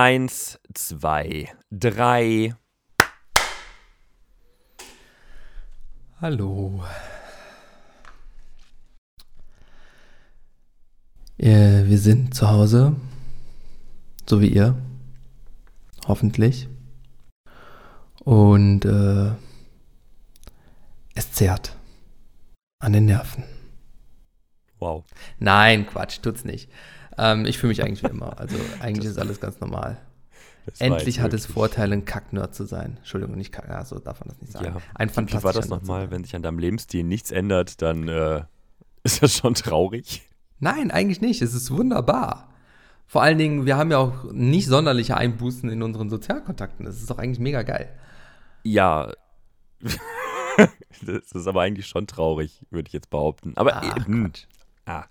Eins, zwei, drei. Hallo. Wir sind zu Hause, so wie ihr, hoffentlich. Und äh, es zerrt an den Nerven. Wow. Nein, Quatsch, tut's nicht. Ähm, ich fühle mich eigentlich wie immer. Also eigentlich ist alles ganz normal. Endlich hat es Vorteile, ein Kacknerd zu sein. Entschuldigung, nicht Kack, ja, so darf man das nicht sagen. Ja. Ein Wie fantastischer war das nochmal? Wenn sich an deinem Lebensstil nichts ändert, dann äh, ist das schon traurig. Nein, eigentlich nicht. Es ist wunderbar. Vor allen Dingen, wir haben ja auch nicht sonderliche Einbußen in unseren Sozialkontakten. Das ist doch eigentlich mega geil. Ja. das ist aber eigentlich schon traurig, würde ich jetzt behaupten. Aber Ach, äh, hm. Ah.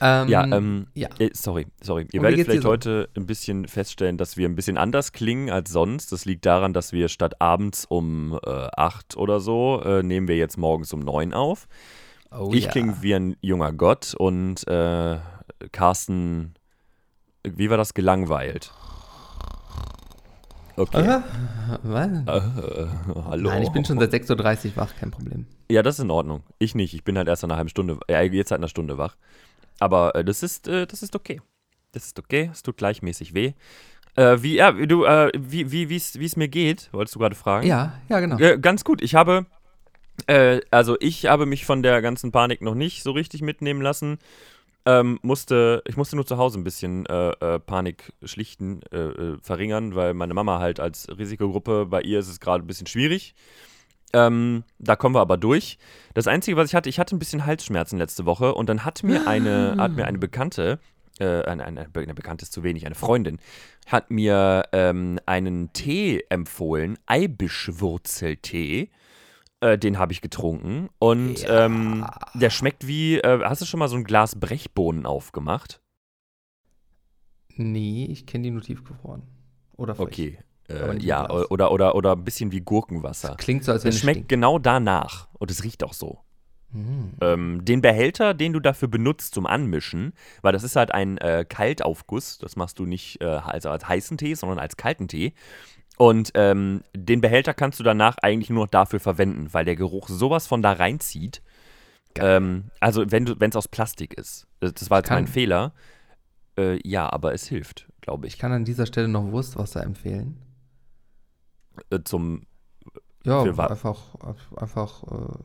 Ähm, ja, ähm, ja. äh, sorry, sorry. Ihr werdet vielleicht so? heute ein bisschen feststellen, dass wir ein bisschen anders klingen als sonst. Das liegt daran, dass wir statt abends um äh, 8 oder so, äh, nehmen wir jetzt morgens um 9 auf. Oh, ich ja. klinge wie ein junger Gott und äh, Carsten, wie war das, gelangweilt? Okay. Was? Äh, hallo. Nein, ich bin schon seit 6.30 Uhr wach, kein Problem. Ja, das ist in Ordnung. Ich nicht. Ich bin halt erst nach einer halben Stunde, ja, jetzt seit einer Stunde wach. Aber äh, das ist, äh, das ist okay. Das ist okay. Es tut gleichmäßig weh. Äh, wie, ja, du, äh, wie, wie, wie es mir geht, wolltest du gerade fragen? Ja, ja, genau. Äh, ganz gut. Ich habe, äh, also ich habe mich von der ganzen Panik noch nicht so richtig mitnehmen lassen. Ähm, musste, ich musste nur zu Hause ein bisschen äh, äh, Panik schlichten, verringern, weil meine Mama halt als Risikogruppe, bei ihr ist es gerade ein bisschen schwierig. Ähm, da kommen wir aber durch. Das Einzige, was ich hatte, ich hatte ein bisschen Halsschmerzen letzte Woche und dann hat mir eine, hat mir eine Bekannte, äh, eine, eine, eine Bekannte ist zu wenig, eine Freundin, hat mir ähm, einen Tee empfohlen, Eibischwurzeltee. Äh, den habe ich getrunken und Ja. ähm, der schmeckt wie, äh, hast du schon mal so ein Glas Brechbohnen aufgemacht? Nee, ich kenne die nur tiefgefroren. Oder frisch. Okay. Äh, ja, oder, oder, oder ein bisschen wie Gurkenwasser. Klingt so, als wenn Es es schmeckt stinkt. genau danach und es riecht auch so. Hm. Ähm, den Behälter, den du dafür benutzt zum Anmischen, weil das ist halt ein äh, Kaltaufguss, das machst du nicht äh, also als heißen Tee, sondern als kalten Tee. Und ähm, den Behälter kannst du danach eigentlich nur noch dafür verwenden, weil der Geruch sowas von da reinzieht. Ähm, also wenn du, wenn es aus Plastik ist. Das, das war jetzt mein Fehler. Äh, ja, aber es hilft, glaube Ich ich. kann an dieser Stelle noch Wurstwasser empfehlen. Äh, zum Ja, einfach, einfach, äh,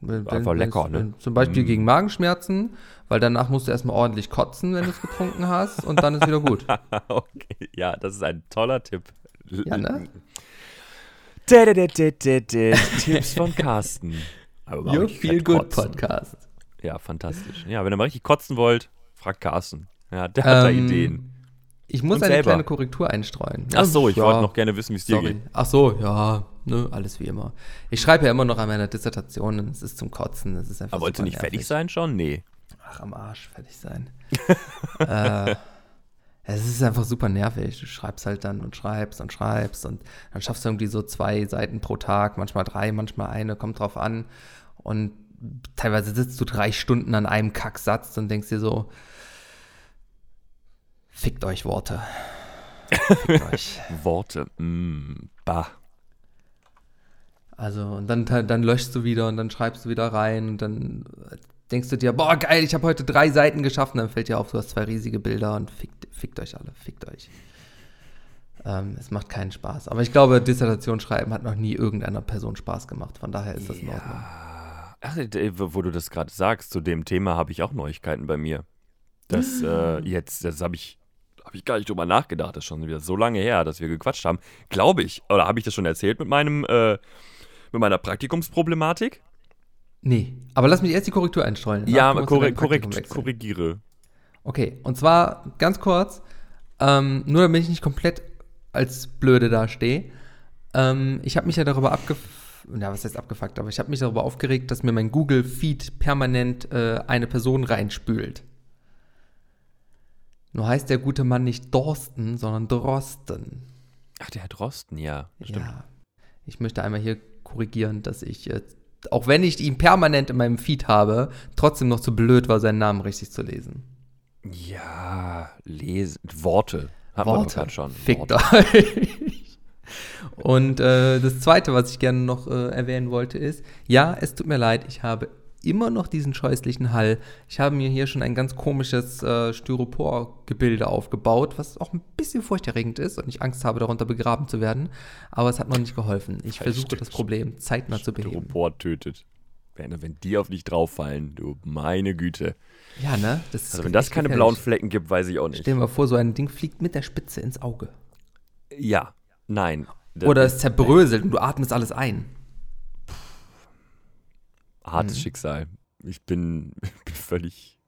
wenn, Einfach wenn, lecker, wenn, ne? wenn, Zum Beispiel Mm. gegen Magenschmerzen, weil danach musst du erstmal ordentlich kotzen, wenn du es getrunken hast und dann ist wieder gut. okay, ja, das ist ein toller Tipp. Ja, ne? Tipps von Carsten. Aber Your Feel Good kotzen. Podcast. Ja, fantastisch. Ja, wenn ihr mal richtig kotzen wollt, fragt Carsten. Ja, der hat da Ähm, Ideen. Ich muss eine selber. kleine Korrektur einstreuen. Ach so, ich Ja, wollte noch gerne wissen, wie es dir Sorry. geht. Ach so, ja, ne, alles wie immer. Ich schreibe ja immer noch an meiner Dissertation und es ist zum Kotzen. Es ist einfach Aber wolltest du nicht fertig nervig. sein schon? Nee. Ach, am Arsch fertig sein. äh, es ist einfach super nervig. Du schreibst halt dann und schreibst und schreibst und dann schaffst du irgendwie so zwei Seiten pro Tag, manchmal drei, manchmal eine, kommt drauf an. Und teilweise sitzt du drei Stunden an einem Kacksatz und denkst dir so, fickt euch Worte. Fickt euch. Worte. Mm, bah. Also, und dann, dann löschst du wieder und dann schreibst du wieder rein und dann denkst du dir, boah, geil, ich habe heute drei Seiten geschafft und dann fällt dir auf, du hast zwei riesige Bilder und fickt, fickt euch alle, fickt euch. Ähm, es macht keinen Spaß. Aber ich glaube, Dissertation schreiben hat noch nie irgendeiner Person Spaß gemacht. Von daher ist das in Ordnung. Ach, äh, wo wo du das gerade sagst, zu dem Thema habe ich auch Neuigkeiten bei mir. Das äh, jetzt, das habe ich, habe ich gar nicht drüber nachgedacht. Das ist schon wieder so lange her, dass wir gequatscht haben. Glaube ich. Oder habe ich das schon erzählt mit meinem, äh, mit meiner Praktikumsproblematik? Nee, aber lass mich erst die Korrektur einstreuen. Ja, korre korrekt, korrigiere. Okay, und zwar ganz kurz, ähm, nur damit ich nicht komplett als blöde dastehe. Ähm, ich habe mich ja darüber abgefuckt, ja, was heißt abgefuckt, aber ich habe mich darüber aufgeregt, dass mir mein Google-Feed permanent äh, eine Person reinspült. Nur heißt der gute Mann nicht Dorsten, sondern Drosten. Ach, der Herr Drosten, ja. Stimmt. Ja, ich möchte einmal hier korrigieren, dass ich, äh, auch wenn ich ihn permanent in meinem Feed habe, trotzdem noch zu blöd war, seinen Namen richtig zu lesen. Ja, lesen. Worte Hat man Worte. grad schon. Fickt euch. Und äh, das Zweite, was ich gerne noch äh, erwähnen wollte, ist, ja, es tut mir leid, ich habe immer noch diesen scheußlichen Hall. Ich habe mir hier schon ein ganz komisches äh, Styropor-Gebilde aufgebaut, was auch ein bisschen furchterregend ist und ich Angst habe, darunter begraben zu werden. Aber es hat noch nicht geholfen. Ich versuche das Problem zeitnah zu beheben. Styropor tötet. Wenn, die auf dich drauffallen, du meine Güte. Ja, ne? Also wenn das keine gefährlich. blauen Flecken gibt, weiß ich auch nicht. Stell dir mal vor, so ein Ding fliegt mit der Spitze ins Auge. Ja, nein. Oder es zerbröselt und du atmest alles ein. Hartes Mhm. Schicksal. Ich bin, bin völlig.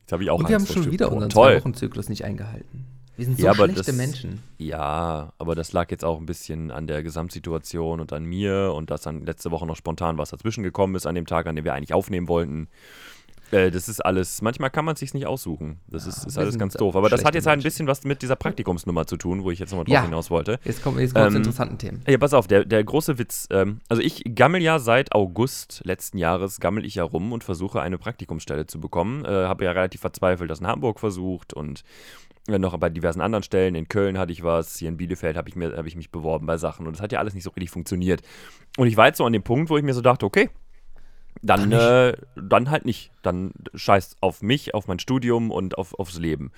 Jetzt habe ich auch Und wir haben Angst schon wieder Styropor. unseren Toll. Zwei-Wochen-Zyklus nicht eingehalten. Wir sind so Ja, schlechte das- Menschen. Ja, aber das lag jetzt auch ein bisschen an der Gesamtsituation und an mir und dass dann letzte Woche noch spontan was dazwischen gekommen ist an dem Tag, an dem wir eigentlich aufnehmen wollten. Äh, das ist alles, manchmal kann man es sich nicht aussuchen. Das ist, ist wir alles ganz doof. Aber das hat jetzt halt ein bisschen was mit dieser Praktikumsnummer zu tun, wo ich jetzt nochmal drauf Ja. hinaus wollte. Jetzt kommen, jetzt kommen Ähm, zu interessanten Themen. Ja, pass auf, der, der große Witz. Ähm, also ich gammel ja seit August letzten Jahres, gammel ich ja rum und versuche eine Praktikumsstelle zu bekommen. Äh, Habe ja relativ verzweifelt das in Hamburg versucht und äh, noch bei diversen anderen Stellen. In Köln hatte ich was, hier in Bielefeld habe ich, mir- hab ich mich beworben bei Sachen und das hat ja alles nicht so richtig funktioniert. Und ich war jetzt so an dem Punkt, wo ich mir so dachte, okay, dann, äh, dann halt nicht. Dann scheiß auf mich, auf mein Studium und auf, aufs Leben.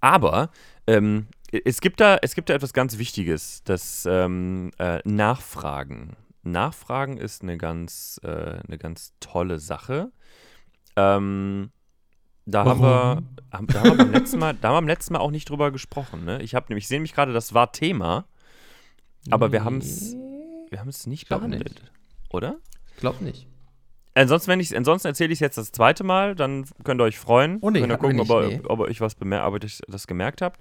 Aber ähm, es, gibt da, es gibt da etwas ganz Wichtiges, das ähm, äh, Nachfragen. Nachfragen ist eine ganz, äh, eine ganz tolle Sache. Ähm, da haben, wir, haben, da, haben wir beim letzten Mal, da haben wir beim letzten Mal auch nicht drüber gesprochen. Ne? Ich habe nämlich, ich sehe nämlich gerade, das war Thema, aber wir haben es wir haben es nicht behandelt. nicht. Oder? Ich glaube nicht. Ansonsten, wenn ich, ansonsten erzähle ich es jetzt das zweite Mal, dann könnt ihr euch freuen. Oh nee, könnt ihr gucken, nicht, ob, ihr, nee. ob ihr euch was bemerkt, ob ihr das gemerkt habt.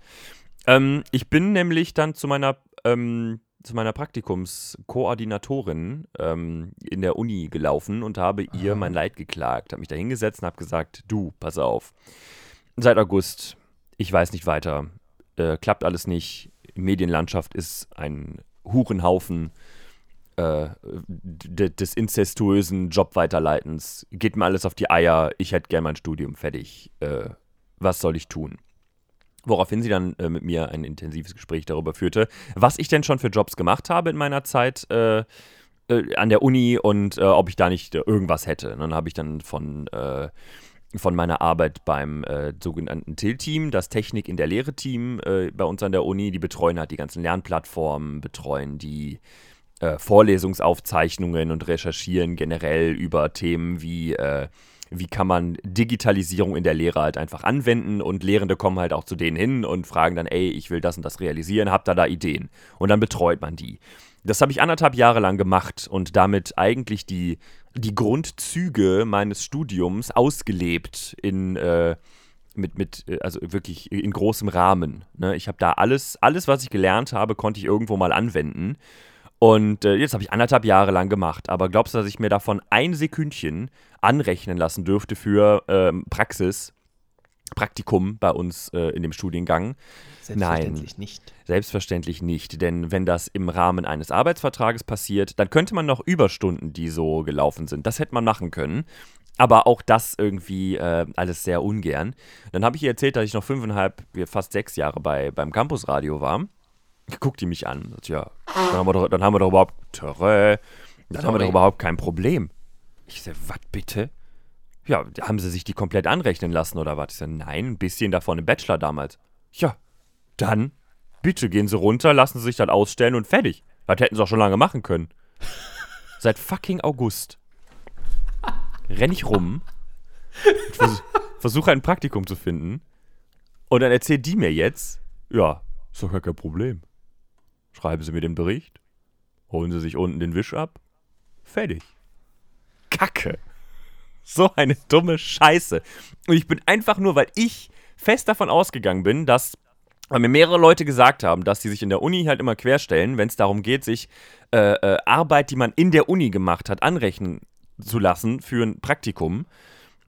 Ähm, ich bin nämlich dann zu meiner, ähm, zu meiner Praktikumskoordinatorin ähm, in der Uni gelaufen und habe ihr Aha. mein Leid geklagt. Habe mich da hingesetzt und habe gesagt, du, pass auf. Seit August, ich weiß nicht weiter. Äh, klappt alles nicht. Medienlandschaft ist ein Hurenhaufen äh, des inzestuösen Jobweiterleitens. Geht mir alles auf die Eier. Ich hätte gern mein Studium fertig. Äh, was soll ich tun? Woraufhin sie dann äh, mit mir ein intensives Gespräch darüber führte, was ich denn schon für Jobs gemacht habe in meiner Zeit äh, äh, an der Uni und äh, ob ich da nicht irgendwas hätte. Und dann habe ich dann von, von meiner Arbeit beim äh, sogenannten TIL-Team, das Technik in der Lehre-Team äh, bei uns an der Uni, die betreuen halt die ganzen Lernplattformen, betreuen die äh, Vorlesungsaufzeichnungen und recherchieren generell über Themen wie, äh, wie kann man Digitalisierung in der Lehre halt einfach anwenden und Lehrende kommen halt auch zu denen hin und fragen dann, ey, ich will das und das realisieren, habt ihr da Ideen? Und dann betreut man die. Das habe ich anderthalb Jahre lang gemacht und damit eigentlich die, die Grundzüge meines Studiums ausgelebt in, äh, mit, mit, äh, also wirklich in großem Rahmen. Ne? Ich habe da alles, alles, was ich gelernt habe, konnte ich irgendwo mal anwenden. Und äh, jetzt habe ich anderthalb Jahre lang gemacht. Aber glaubst du, dass ich mir davon ein Sekündchen anrechnen lassen dürfte für ähm, Praxis, Praktikum bei uns äh, in dem Studiengang? Selbstverständlich nicht. Selbstverständlich nicht, denn wenn das im Rahmen eines Arbeitsvertrages passiert, dann könnte man noch Überstunden, die so gelaufen sind, das hätte man machen können. Aber auch das irgendwie äh, alles sehr ungern. Dann habe ich ihr erzählt, dass ich noch fünfeinhalb, fast sechs Jahre bei, beim Campusradio war. Guckt die mich an. und Sagt, ja, dann haben wir doch, dann haben wir doch überhaupt, Törö, dann haben wir doch überhaupt kein Problem. Ich sage, was bitte? Ja, haben sie sich die komplett anrechnen lassen oder was? Ich sage, nein, ein bisschen davon im Bachelor damals. Ja, dann bitte gehen Sie runter, lassen Sie sich das ausstellen und fertig. Das hätten Sie auch schon lange machen können. Seit fucking August renn ich rum vers versuche ein Praktikum zu finden. Und dann erzählt die mir jetzt, ja, ist doch gar kein Problem. Schreiben Sie mir den Bericht, holen Sie sich unten den Wisch ab, fertig. Kacke. So eine dumme Scheiße. Und ich bin einfach nur, weil ich fest davon ausgegangen bin, dass weil mir mehrere Leute gesagt haben, dass sie sich in der Uni halt immer querstellen, wenn es darum geht, sich äh, äh, Arbeit, die man in der Uni gemacht hat, anrechnen zu lassen für ein Praktikum,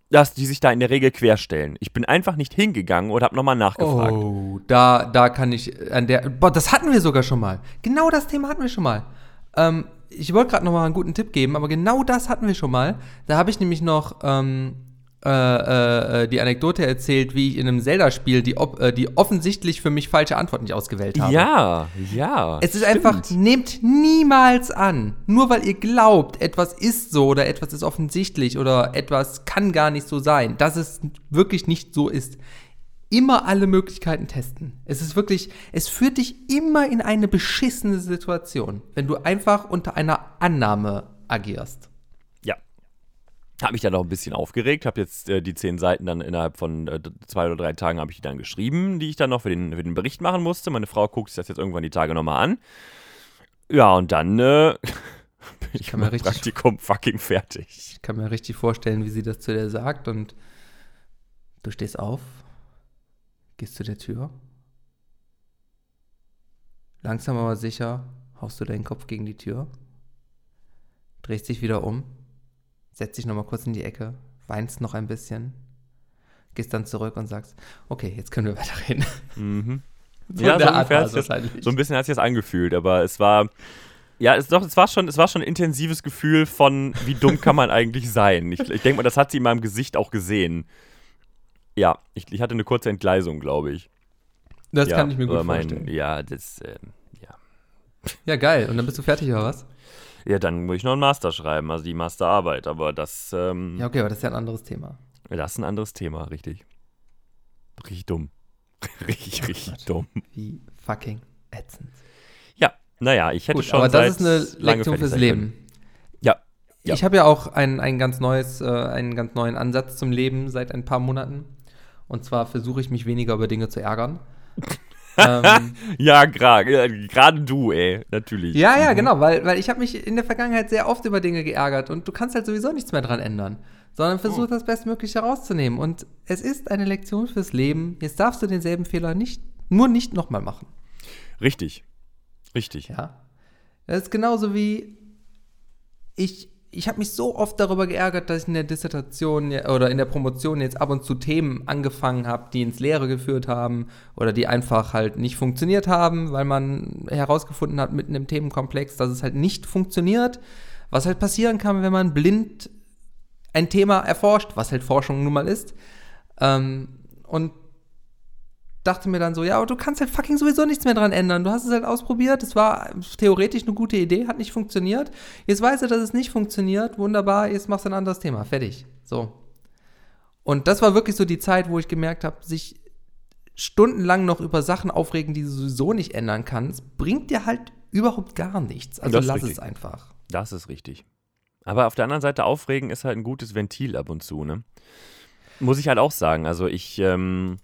dass die sich da in der Regel querstellen. Ich bin einfach nicht hingegangen und habe nochmal nachgefragt. Oh, da, da kann ich an der. Boah, das hatten wir sogar schon mal. Genau das Thema hatten wir schon mal. Ähm, ich wollte gerade noch mal einen guten Tipp geben, aber genau das hatten wir schon mal. Da habe ich nämlich noch ähm, äh, äh, äh, die Anekdote erzählt, wie ich in einem Zelda-Spiel die, äh, die offensichtlich für mich falsche Antwort nicht ausgewählt habe. Ja, ja. Es ist stimmt. einfach, nehmt niemals an, nur weil ihr glaubt, etwas ist so oder etwas ist offensichtlich oder etwas kann gar nicht so sein, dass es wirklich nicht so ist. Immer alle Möglichkeiten testen. Es ist wirklich, es führt dich immer in eine beschissene Situation, wenn du einfach unter einer Annahme agierst habe mich dann noch ein bisschen aufgeregt, habe jetzt äh, die zehn Seiten dann innerhalb von äh, zwei oder drei Tagen habe ich die dann geschrieben, die ich dann noch für den, für den Bericht machen musste. Meine Frau guckt sich das jetzt irgendwann die Tage nochmal an. Ja, und dann äh, bin ich kann mit Praktikum fucking fertig. Ich kann mir richtig vorstellen, wie sie das zu dir sagt und du stehst auf, gehst zu der Tür. Langsam aber sicher haust du deinen Kopf gegen die Tür, drehst dich wieder um setzt dich nochmal kurz in die Ecke, weinst noch ein bisschen, gehst dann zurück und sagst, okay, jetzt können wir weiterreden. Mhm. So ja, so, ungefähr das, so ein bisschen hat sich das angefühlt, aber es war, ja, es, doch, es, war schon, es war schon ein intensives Gefühl von, wie dumm kann man eigentlich sein. Ich, ich denke mal, das hat sie in meinem Gesicht auch gesehen. Ja, ich, ich hatte eine kurze Entgleisung, glaube ich. Das ja, kann ich mir gut mein, vorstellen. Ja, das, äh, ja. Ja, geil. Und dann bist du fertig, oder was? Ja, dann muss ich noch einen Master schreiben, also die Masterarbeit, aber das. Ähm, ja, okay, aber das ist ja ein anderes Thema. Das ist ein anderes Thema, richtig. Richtig dumm. richtig, oh richtig dumm. Wie fucking ätzend. Ja, naja, ich hätte Gut, schon. Aber das ist eine Lektion fürs Leben. Ja. ja. Ich habe ja auch ein, ein ganz neues, äh, einen ganz neuen Ansatz zum Leben seit ein paar Monaten. Und zwar versuche ich mich weniger über Dinge zu ärgern. Ähm, ja, gerade du, ey, natürlich. Ja, ja, mhm. genau, weil, weil ich habe mich in der Vergangenheit sehr oft über Dinge geärgert und du kannst halt sowieso nichts mehr dran ändern, sondern versuch oh. das Bestmögliche rauszunehmen. Und es ist eine Lektion fürs Leben. Jetzt darfst du denselben Fehler nicht, nur nicht nochmal machen. Richtig. Richtig. Ja. Das ist genauso wie ich ich habe mich so oft darüber geärgert, dass ich in der Dissertation oder in der Promotion jetzt ab und zu Themen angefangen habe, die ins Leere geführt haben oder die einfach halt nicht funktioniert haben, weil man herausgefunden hat mitten im Themenkomplex, dass es halt nicht funktioniert. Was halt passieren kann, wenn man blind ein Thema erforscht, was halt Forschung nun mal ist. Ähm, und dachte mir dann so, ja, aber du kannst halt fucking sowieso nichts mehr dran ändern. Du hast es halt ausprobiert, es war theoretisch eine gute Idee, hat nicht funktioniert. Jetzt weißt du, dass es nicht funktioniert, wunderbar, jetzt machst du ein anderes Thema, fertig. So. Und das war wirklich so die Zeit, wo ich gemerkt habe, sich stundenlang noch über Sachen aufregen, die du sowieso nicht ändern kannst, bringt dir halt überhaupt gar nichts. Also lass richtig. es einfach. Das ist richtig. Aber auf der anderen Seite, aufregen ist halt ein gutes Ventil ab und zu, ne? Muss ich halt auch sagen. Also ich, ähm,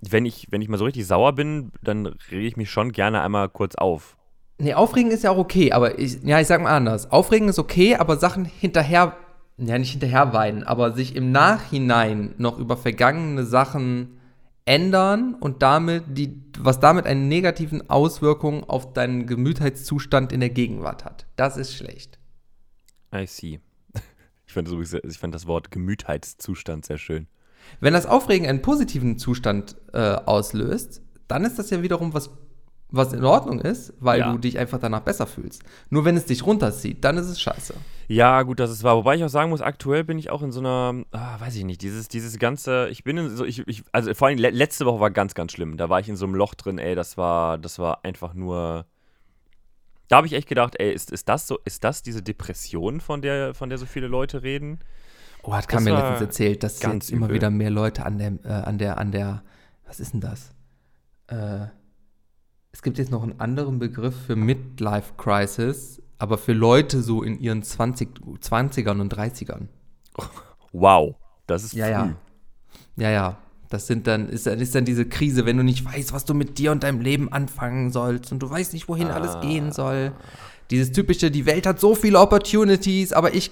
wenn ich, wenn ich mal so richtig sauer bin, dann rege ich mich schon gerne einmal kurz auf. Nee, aufregen ist ja auch okay, aber ich, ja, ich sag mal anders. Aufregen ist okay, aber Sachen hinterher, ja, nicht hinterher weinen, aber sich im Nachhinein noch über vergangene Sachen ändern und damit die, was damit eine negativen Auswirkung auf deinen Gemütheitszustand in der Gegenwart hat. Das ist schlecht. I see. Ich fand, ich fand das Wort Gemütheitszustand sehr schön. Wenn das Aufregen einen positiven Zustand äh, auslöst, dann ist das ja wiederum was, was in Ordnung ist, weil ja. du dich einfach danach besser fühlst. Nur wenn es dich runterzieht, dann ist es scheiße. Ja, gut, das ist wahr. Wobei ich auch sagen muss, aktuell bin ich auch in so einer, ah, weiß ich nicht, dieses, dieses ganze, ich bin in so, ich, ich also vor allem letzte Woche war ganz, ganz schlimm. Da war ich in so einem Loch drin, ey, das war, das war einfach nur. Da habe ich echt gedacht, ey, ist, ist das so, ist das diese Depression, von der, von der so viele Leute reden? Oh, hat Kam mir letztens erzählt, dass jetzt übel. immer wieder mehr Leute an der, äh, an der, an der, was ist denn das? Äh, es gibt jetzt noch einen anderen Begriff für Midlife Crisis, aber für Leute so in ihren 20, 20ern und 30ern. Wow, das ist ja, früh. Ja, ja, ja. Das sind dann, ist, ist dann diese Krise, wenn du nicht weißt, was du mit dir und deinem Leben anfangen sollst und du weißt nicht, wohin ah. alles gehen soll. Dieses typische, die Welt hat so viele Opportunities, aber ich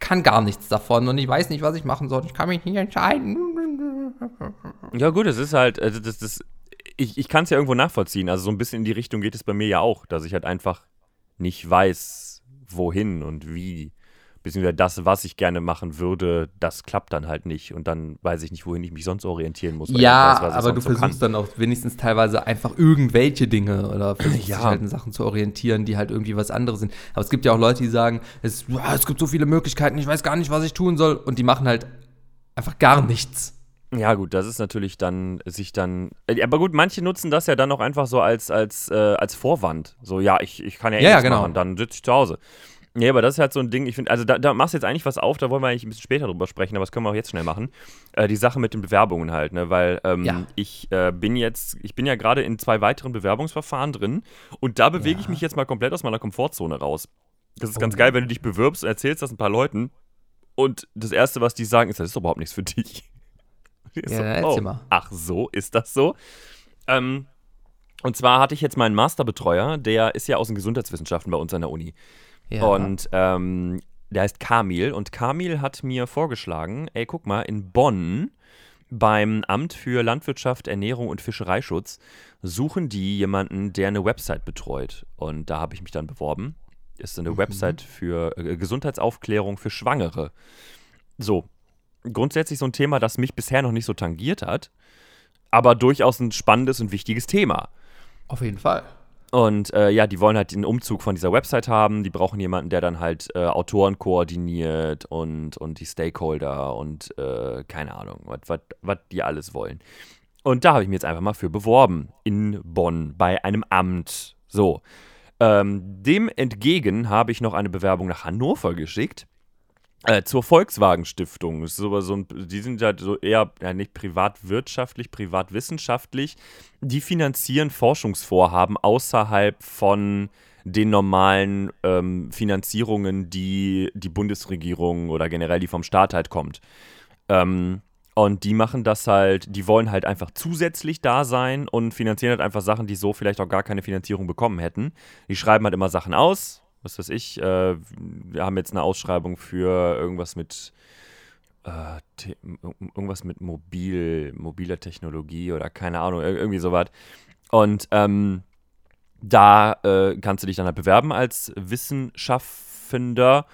kann gar nichts davon und ich weiß nicht, was ich machen soll. Ich kann mich nicht entscheiden. Ja, gut, es ist halt, also das, das, ich, ich kann es ja irgendwo nachvollziehen. Also so ein bisschen in die Richtung geht es bei mir ja auch, dass ich halt einfach nicht weiß, wohin und wie beziehungsweise das, was ich gerne machen würde, das klappt dann halt nicht. Und dann weiß ich nicht, wohin ich mich sonst orientieren muss. Ja, weiß, aber du so versuchst kann. dann auch wenigstens teilweise einfach irgendwelche Dinge oder versuchst ja. halt in Sachen zu orientieren, die halt irgendwie was anderes sind. Aber es gibt ja auch Leute, die sagen, es, es gibt so viele Möglichkeiten, ich weiß gar nicht, was ich tun soll. Und die machen halt einfach gar nichts. Ja, gut, das ist natürlich dann sich dann. äh, Aber gut, manche nutzen das ja dann auch einfach so als, als, äh, als Vorwand. So, ja, ich, ich kann ja eh ja, nichts genau. machen, dann sitze ich zu Hause. Nee, aber das ist halt so ein Ding, ich finde, also da, da machst du jetzt eigentlich was auf, da wollen wir eigentlich ein bisschen später drüber sprechen, aber das können wir auch jetzt schnell machen. Äh, die Sache mit den Bewerbungen halt, ne, weil ähm, Ja. ich äh, bin jetzt, ich bin ja gerade in zwei weiteren Bewerbungsverfahren drin und da bewege ich Ja. mich jetzt mal komplett aus meiner Komfortzone raus. Das ist ganz Oh. geil, wenn du dich bewirbst und erzählst das ein paar Leuten und das Erste, was die sagen, ist, das ist doch überhaupt nichts für dich. Ich Ja, so, oh. Ach so, ist das so? Ähm, und zwar hatte ich jetzt meinen Masterbetreuer, der ist ja aus den Gesundheitswissenschaften bei uns an der Uni. Ja. Und ähm, der heißt Kamil. Und Kamil hat mir vorgeschlagen, ey, guck mal, in Bonn beim Amt für Landwirtschaft, Ernährung und Fischereischutz suchen die jemanden, der eine Website betreut. Und da habe ich mich dann beworben. Ist eine Mhm. Website für äh, Gesundheitsaufklärung für Schwangere. So, grundsätzlich so ein Thema, das mich bisher noch nicht so tangiert hat, aber durchaus ein spannendes und wichtiges Thema. Auf jeden Fall. Und äh, ja, die wollen halt den Umzug von dieser Website haben. Die brauchen jemanden, der dann halt äh, Autoren koordiniert und, und die Stakeholder und äh, keine Ahnung, was die alles wollen. Und da habe ich mich jetzt einfach mal für beworben. In Bonn, bei einem Amt. So. Ähm, dem entgegen habe ich noch eine Bewerbung nach Hannover geschickt. Äh, zur Volkswagen Stiftung. Ist so ein, die sind halt so eher ja, nicht privatwirtschaftlich, privatwissenschaftlich. Die finanzieren Forschungsvorhaben außerhalb von den normalen ähm, Finanzierungen, die die Bundesregierung oder generell die vom Staat halt kommt. Ähm, und die machen das halt, die wollen halt einfach zusätzlich da sein und finanzieren halt einfach Sachen, die so vielleicht auch gar keine Finanzierung bekommen hätten. Die schreiben halt immer Sachen aus, was weiß ich, äh, wir haben jetzt eine Ausschreibung für irgendwas mit äh, irgendwas mit mobil, mobiler Technologie oder keine Ahnung, ir- irgendwie sowas. Und ähm, da äh, kannst du dich dann halt bewerben als Wissenschaftender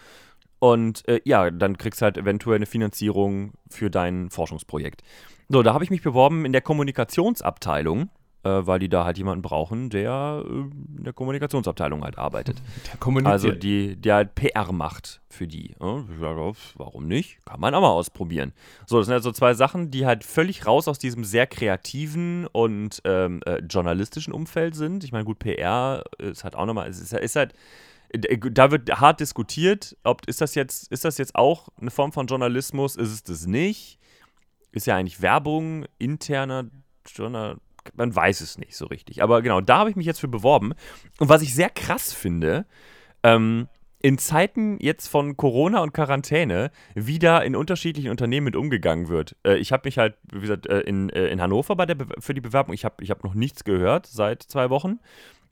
und äh, ja, dann kriegst du halt eventuell eine Finanzierung für dein Forschungsprojekt. So, da habe ich mich beworben in der Kommunikationsabteilung, weil die da halt jemanden brauchen, der äh, in der Kommunikationsabteilung halt arbeitet. Der kommuniziert. Also die, der halt PR macht für die. Sag, ja, warum nicht? Kann man auch mal ausprobieren. So, das sind also zwei Sachen, die halt völlig raus aus diesem sehr kreativen und ähm, äh, journalistischen Umfeld sind. Ich meine, gut, PR ist halt auch nochmal, es ist, ist halt, da wird hart diskutiert, ob ist das jetzt, ist das jetzt auch eine Form von Journalismus, ist es das nicht? Ist ja eigentlich Werbung, interner Journal, man weiß es nicht so richtig. Aber genau, da habe ich mich jetzt für beworben. Und was ich sehr krass finde, ähm, in Zeiten jetzt von Corona und Quarantäne wieder in unterschiedlichen Unternehmen mit umgegangen wird. Äh, ich habe mich halt, wie gesagt, äh, in, äh, in Hannover bei der für die Bewerbung, ich habe ich hab noch nichts gehört seit zwei Wochen.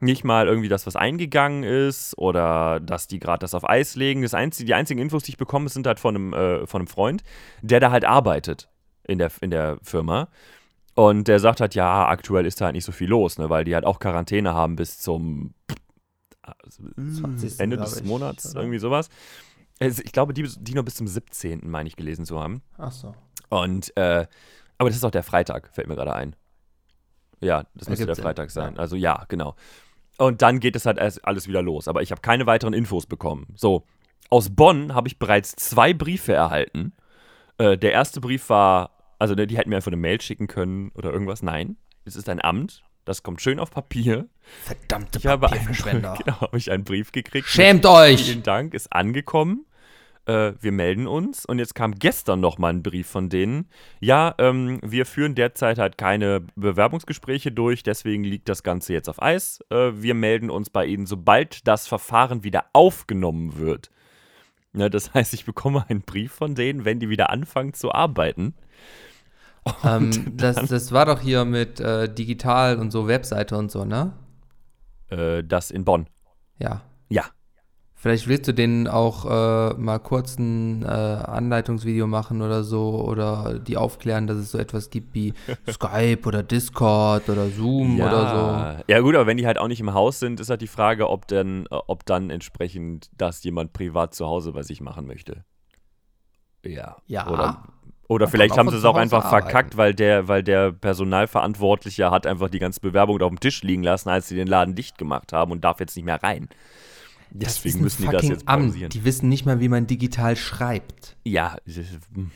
Nicht mal irgendwie das, was eingegangen ist oder dass die gerade das auf Eis legen. Das einzige, die einzigen Infos, die ich bekomme, sind halt von einem, äh, von einem Freund, der da halt arbeitet in der, in der Firma. Und der sagt halt, ja, aktuell ist da halt nicht so viel los, ne, weil die halt auch Quarantäne haben bis zum 20. Ende glaub des ich, Monats, oder? irgendwie sowas. Also Ich glaube, die, die nur bis zum 17. meine ich gelesen zu haben. Ach so. Und, äh, aber das ist auch der Freitag, fällt mir gerade ein. Ja, das müsste der Freitag sein. ja. Also ja, genau. Und dann geht es halt erst alles wieder los. Aber ich habe keine weiteren Infos bekommen. So, aus Bonn habe ich bereits zwei Briefe erhalten. Äh, der erste Brief war, also ne, die hätten mir einfach eine Mail schicken können oder irgendwas. Nein, es ist ein Amt. Das kommt schön auf Papier. Verdammte Ich habe einen, genau, habe ich einen Brief gekriegt. Schämt euch! Vielen Dank, ist angekommen. Äh, wir melden uns. Und jetzt kam gestern noch mal ein Brief von denen. Ja, ähm, wir führen derzeit halt keine Bewerbungsgespräche durch, deswegen liegt das Ganze jetzt auf Eis. Äh, wir melden uns bei Ihnen, sobald das Verfahren wieder aufgenommen wird. Ja, das heißt, ich bekomme einen Brief von denen, wenn die wieder anfangen zu arbeiten. Ähm, das, das war doch hier mit äh, digital und so Webseite und so, ne? Äh, das in Bonn. Ja. Ja. Vielleicht willst du denen auch äh, mal kurz ein äh, Anleitungsvideo machen oder so oder die aufklären, dass es so etwas gibt wie Skype oder Discord oder Zoom ja. oder so. Ja, gut, aber wenn die halt auch nicht im Haus sind, ist halt die Frage, ob denn, äh, ob dann entsprechend das jemand privat zu Hause bei sich machen möchte. Ja. Ja. Oder, oder vielleicht haben sie es auch einfach arbeiten. verkackt, weil der, weil der Personalverantwortliche hat einfach die ganze Bewerbung auf dem Tisch liegen lassen, als sie den Laden dicht gemacht haben und darf jetzt nicht mehr rein. Das Deswegen müssen die das jetzt Amt. pausieren. Die wissen nicht mal, wie man digital schreibt. Ja, hm.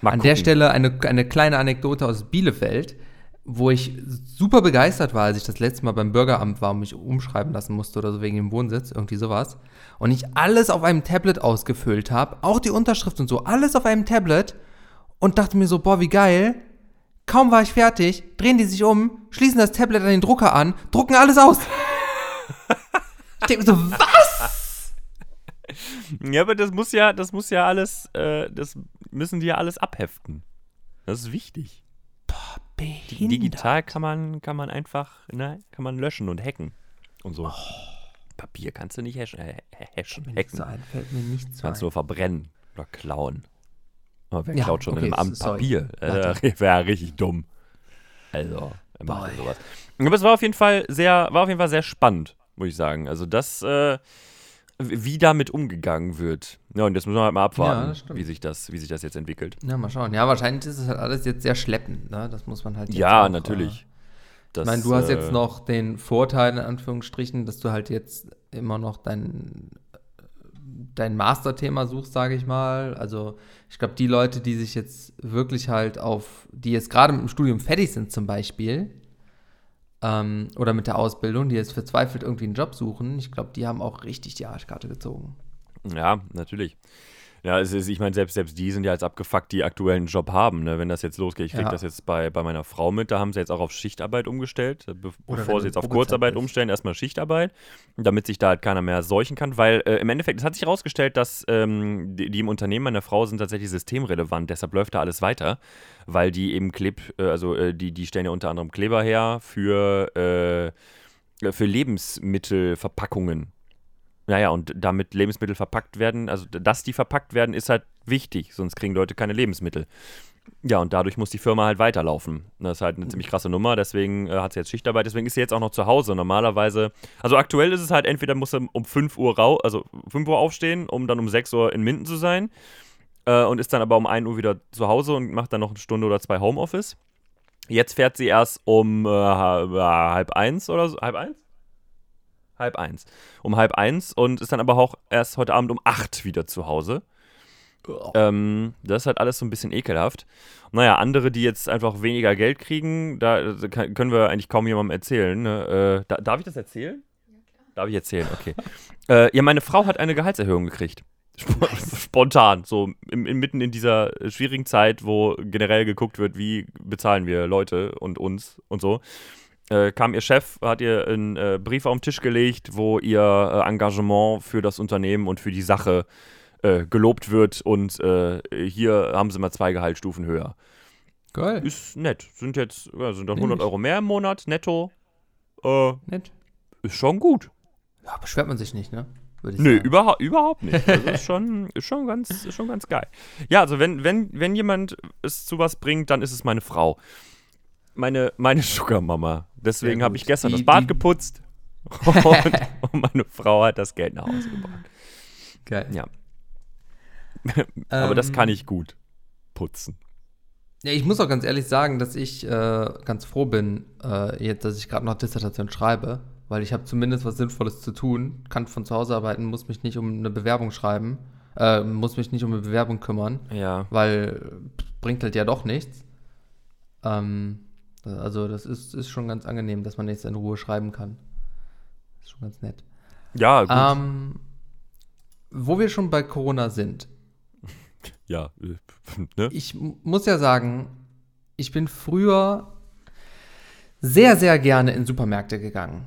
Mal An der gucken. Stelle eine, eine kleine Anekdote aus Bielefeld, wo ich super begeistert war, als ich das letzte Mal beim Bürgeramt war und mich umschreiben lassen musste oder so wegen dem Wohnsitz, irgendwie sowas. Und ich alles auf einem Tablet ausgefüllt habe, auch die Unterschrift und so, alles auf einem Tablet und dachte mir so, boah, wie geil. Kaum war ich fertig, drehen die sich um, schließen das Tablet an den Drucker an, drucken alles aus. ich denke mir so, was? Ja, aber das muss ja, das muss ja alles, äh, das müssen die ja alles abheften. Das ist wichtig. Behindert. Digital kann man, kann man einfach, ne, kann man löschen und hacken und so. Papier kannst du nicht hashen, äh, nichts hacken. fällt mir nichts Kannst ein. nur verbrennen oder klauen. Aber wer Ja, klaut schon in okay, einem Amt sorry. Papier? Äh, Wäre richtig dumm. Also, wer macht Boy. sowas? Aber es war auf jeden Fall sehr, war auf jeden Fall sehr spannend, muss ich sagen. Also das, äh, wie damit umgegangen wird. Ja, und jetzt müssen wir halt mal Ja, abwarten, stimmt. wie, sich das, wie sich das jetzt entwickelt. Ja, mal schauen. Ja, wahrscheinlich ist es halt alles jetzt sehr schleppend, ne? Das muss man halt jetzt ja, auch, natürlich. Äh, Das, ich meine, du hast äh, jetzt noch den Vorteil, in Anführungsstrichen, dass du halt jetzt immer noch dein, dein Masterthema suchst, sage ich mal. Also ich glaube, die Leute, die sich jetzt wirklich halt auf, die jetzt gerade mit dem Studium fertig sind zum Beispiel, ähm, oder mit der Ausbildung, die jetzt verzweifelt irgendwie einen Job suchen, ich glaube, die haben auch richtig die Arschkarte gezogen. Ja, natürlich. Ja, es ist, ich meine, selbst, selbst die sind ja jetzt abgefuckt, die aktuell einen Job haben. Ne? Wenn das jetzt losgeht, ich kriege Ja. das jetzt bei, bei meiner Frau mit, da haben sie jetzt auch auf Schichtarbeit umgestellt, äh, be Oder bevor sie jetzt auf Kurzarbeit bist. umstellen, erstmal Schichtarbeit, damit sich da halt keiner mehr seuchen kann, weil äh, im Endeffekt, es hat sich herausgestellt, dass ähm, die, die im Unternehmen meiner Frau sind tatsächlich systemrelevant, deshalb läuft da alles weiter, weil die eben Kleb, äh, also äh, die, die stellen ja unter anderem Kleber her für, äh, für Lebensmittelverpackungen. Naja, und damit Lebensmittel verpackt werden, also dass die verpackt werden, ist halt wichtig, sonst kriegen Leute keine Lebensmittel. Ja, und dadurch muss die Firma halt weiterlaufen. Das ist halt eine ziemlich krasse Nummer, deswegen äh, hat sie jetzt Schichtarbeit, deswegen ist sie jetzt auch noch zu Hause. Normalerweise, also aktuell ist es halt, entweder muss sie um 5 Uhr rau also 5 Uhr aufstehen, um dann um 6 Uhr in Minden zu sein äh, und ist dann aber um 1 Uhr wieder zu Hause und macht dann noch eine Stunde oder zwei Homeoffice. Jetzt fährt sie erst um äh, halb halb eins oder so. Halb eins? Halb eins. Um halb eins und ist dann aber auch erst heute Abend um acht wieder zu Hause. Ähm, das ist halt alles so ein bisschen ekelhaft. Naja, andere, die jetzt einfach weniger Geld kriegen, da können wir eigentlich kaum jemandem erzählen. Ne? Äh, da, darf ich das erzählen? Darf ich erzählen, okay. äh, ja, meine Frau hat eine Gehaltserhöhung gekriegt. Sp Spontan, so im, im, mitten in dieser äh, schwierigen Zeit, wo generell geguckt wird, wie bezahlen wir Leute und uns und so. Äh, kam ihr Chef, hat ihr einen äh, Brief auf den Tisch gelegt, wo ihr äh, Engagement für das Unternehmen und für die Sache äh, gelobt wird und äh, hier haben sie mal zwei Gehaltsstufen höher. Geil. Ist nett. Sind jetzt ja, sind dann Nehm 100 ich. Euro mehr im Monat netto. Äh, Nett. ist schon gut. Ja, beschwert man sich nicht, ne? Würde ich Nö, sagen. überha überhaupt nicht. Also ist schon, ist schon ganz, ist schon ganz geil. Ja, also wenn, wenn, wenn jemand es zu was bringt, dann ist es meine Frau. Meine, meine Sugar-Mama. Deswegen habe ich gestern Die- das Bad die- geputzt und, und meine Frau hat das Geld nach Hause gebracht. Geil. Ja. Aber das Ähm, kann ich gut. Putzen. Ja, ich muss auch ganz ehrlich sagen, dass ich äh, ganz froh bin, äh, jetzt, dass ich gerade noch Dissertation schreibe, weil ich habe zumindest was Sinnvolles zu tun, kann von zu Hause arbeiten, muss mich nicht um eine Bewerbung schreiben, äh, muss mich nicht um eine Bewerbung kümmern, Ja. weil bringt halt ja doch nichts. Ähm, also das ist, ist schon ganz angenehm, dass man jetzt in Ruhe schreiben kann. Ist schon ganz nett. Ja, gut. Ähm, wo wir schon bei Corona sind, ja. äh, Ne? ich muss ja sagen, ich bin früher sehr, sehr gerne in Supermärkte gegangen.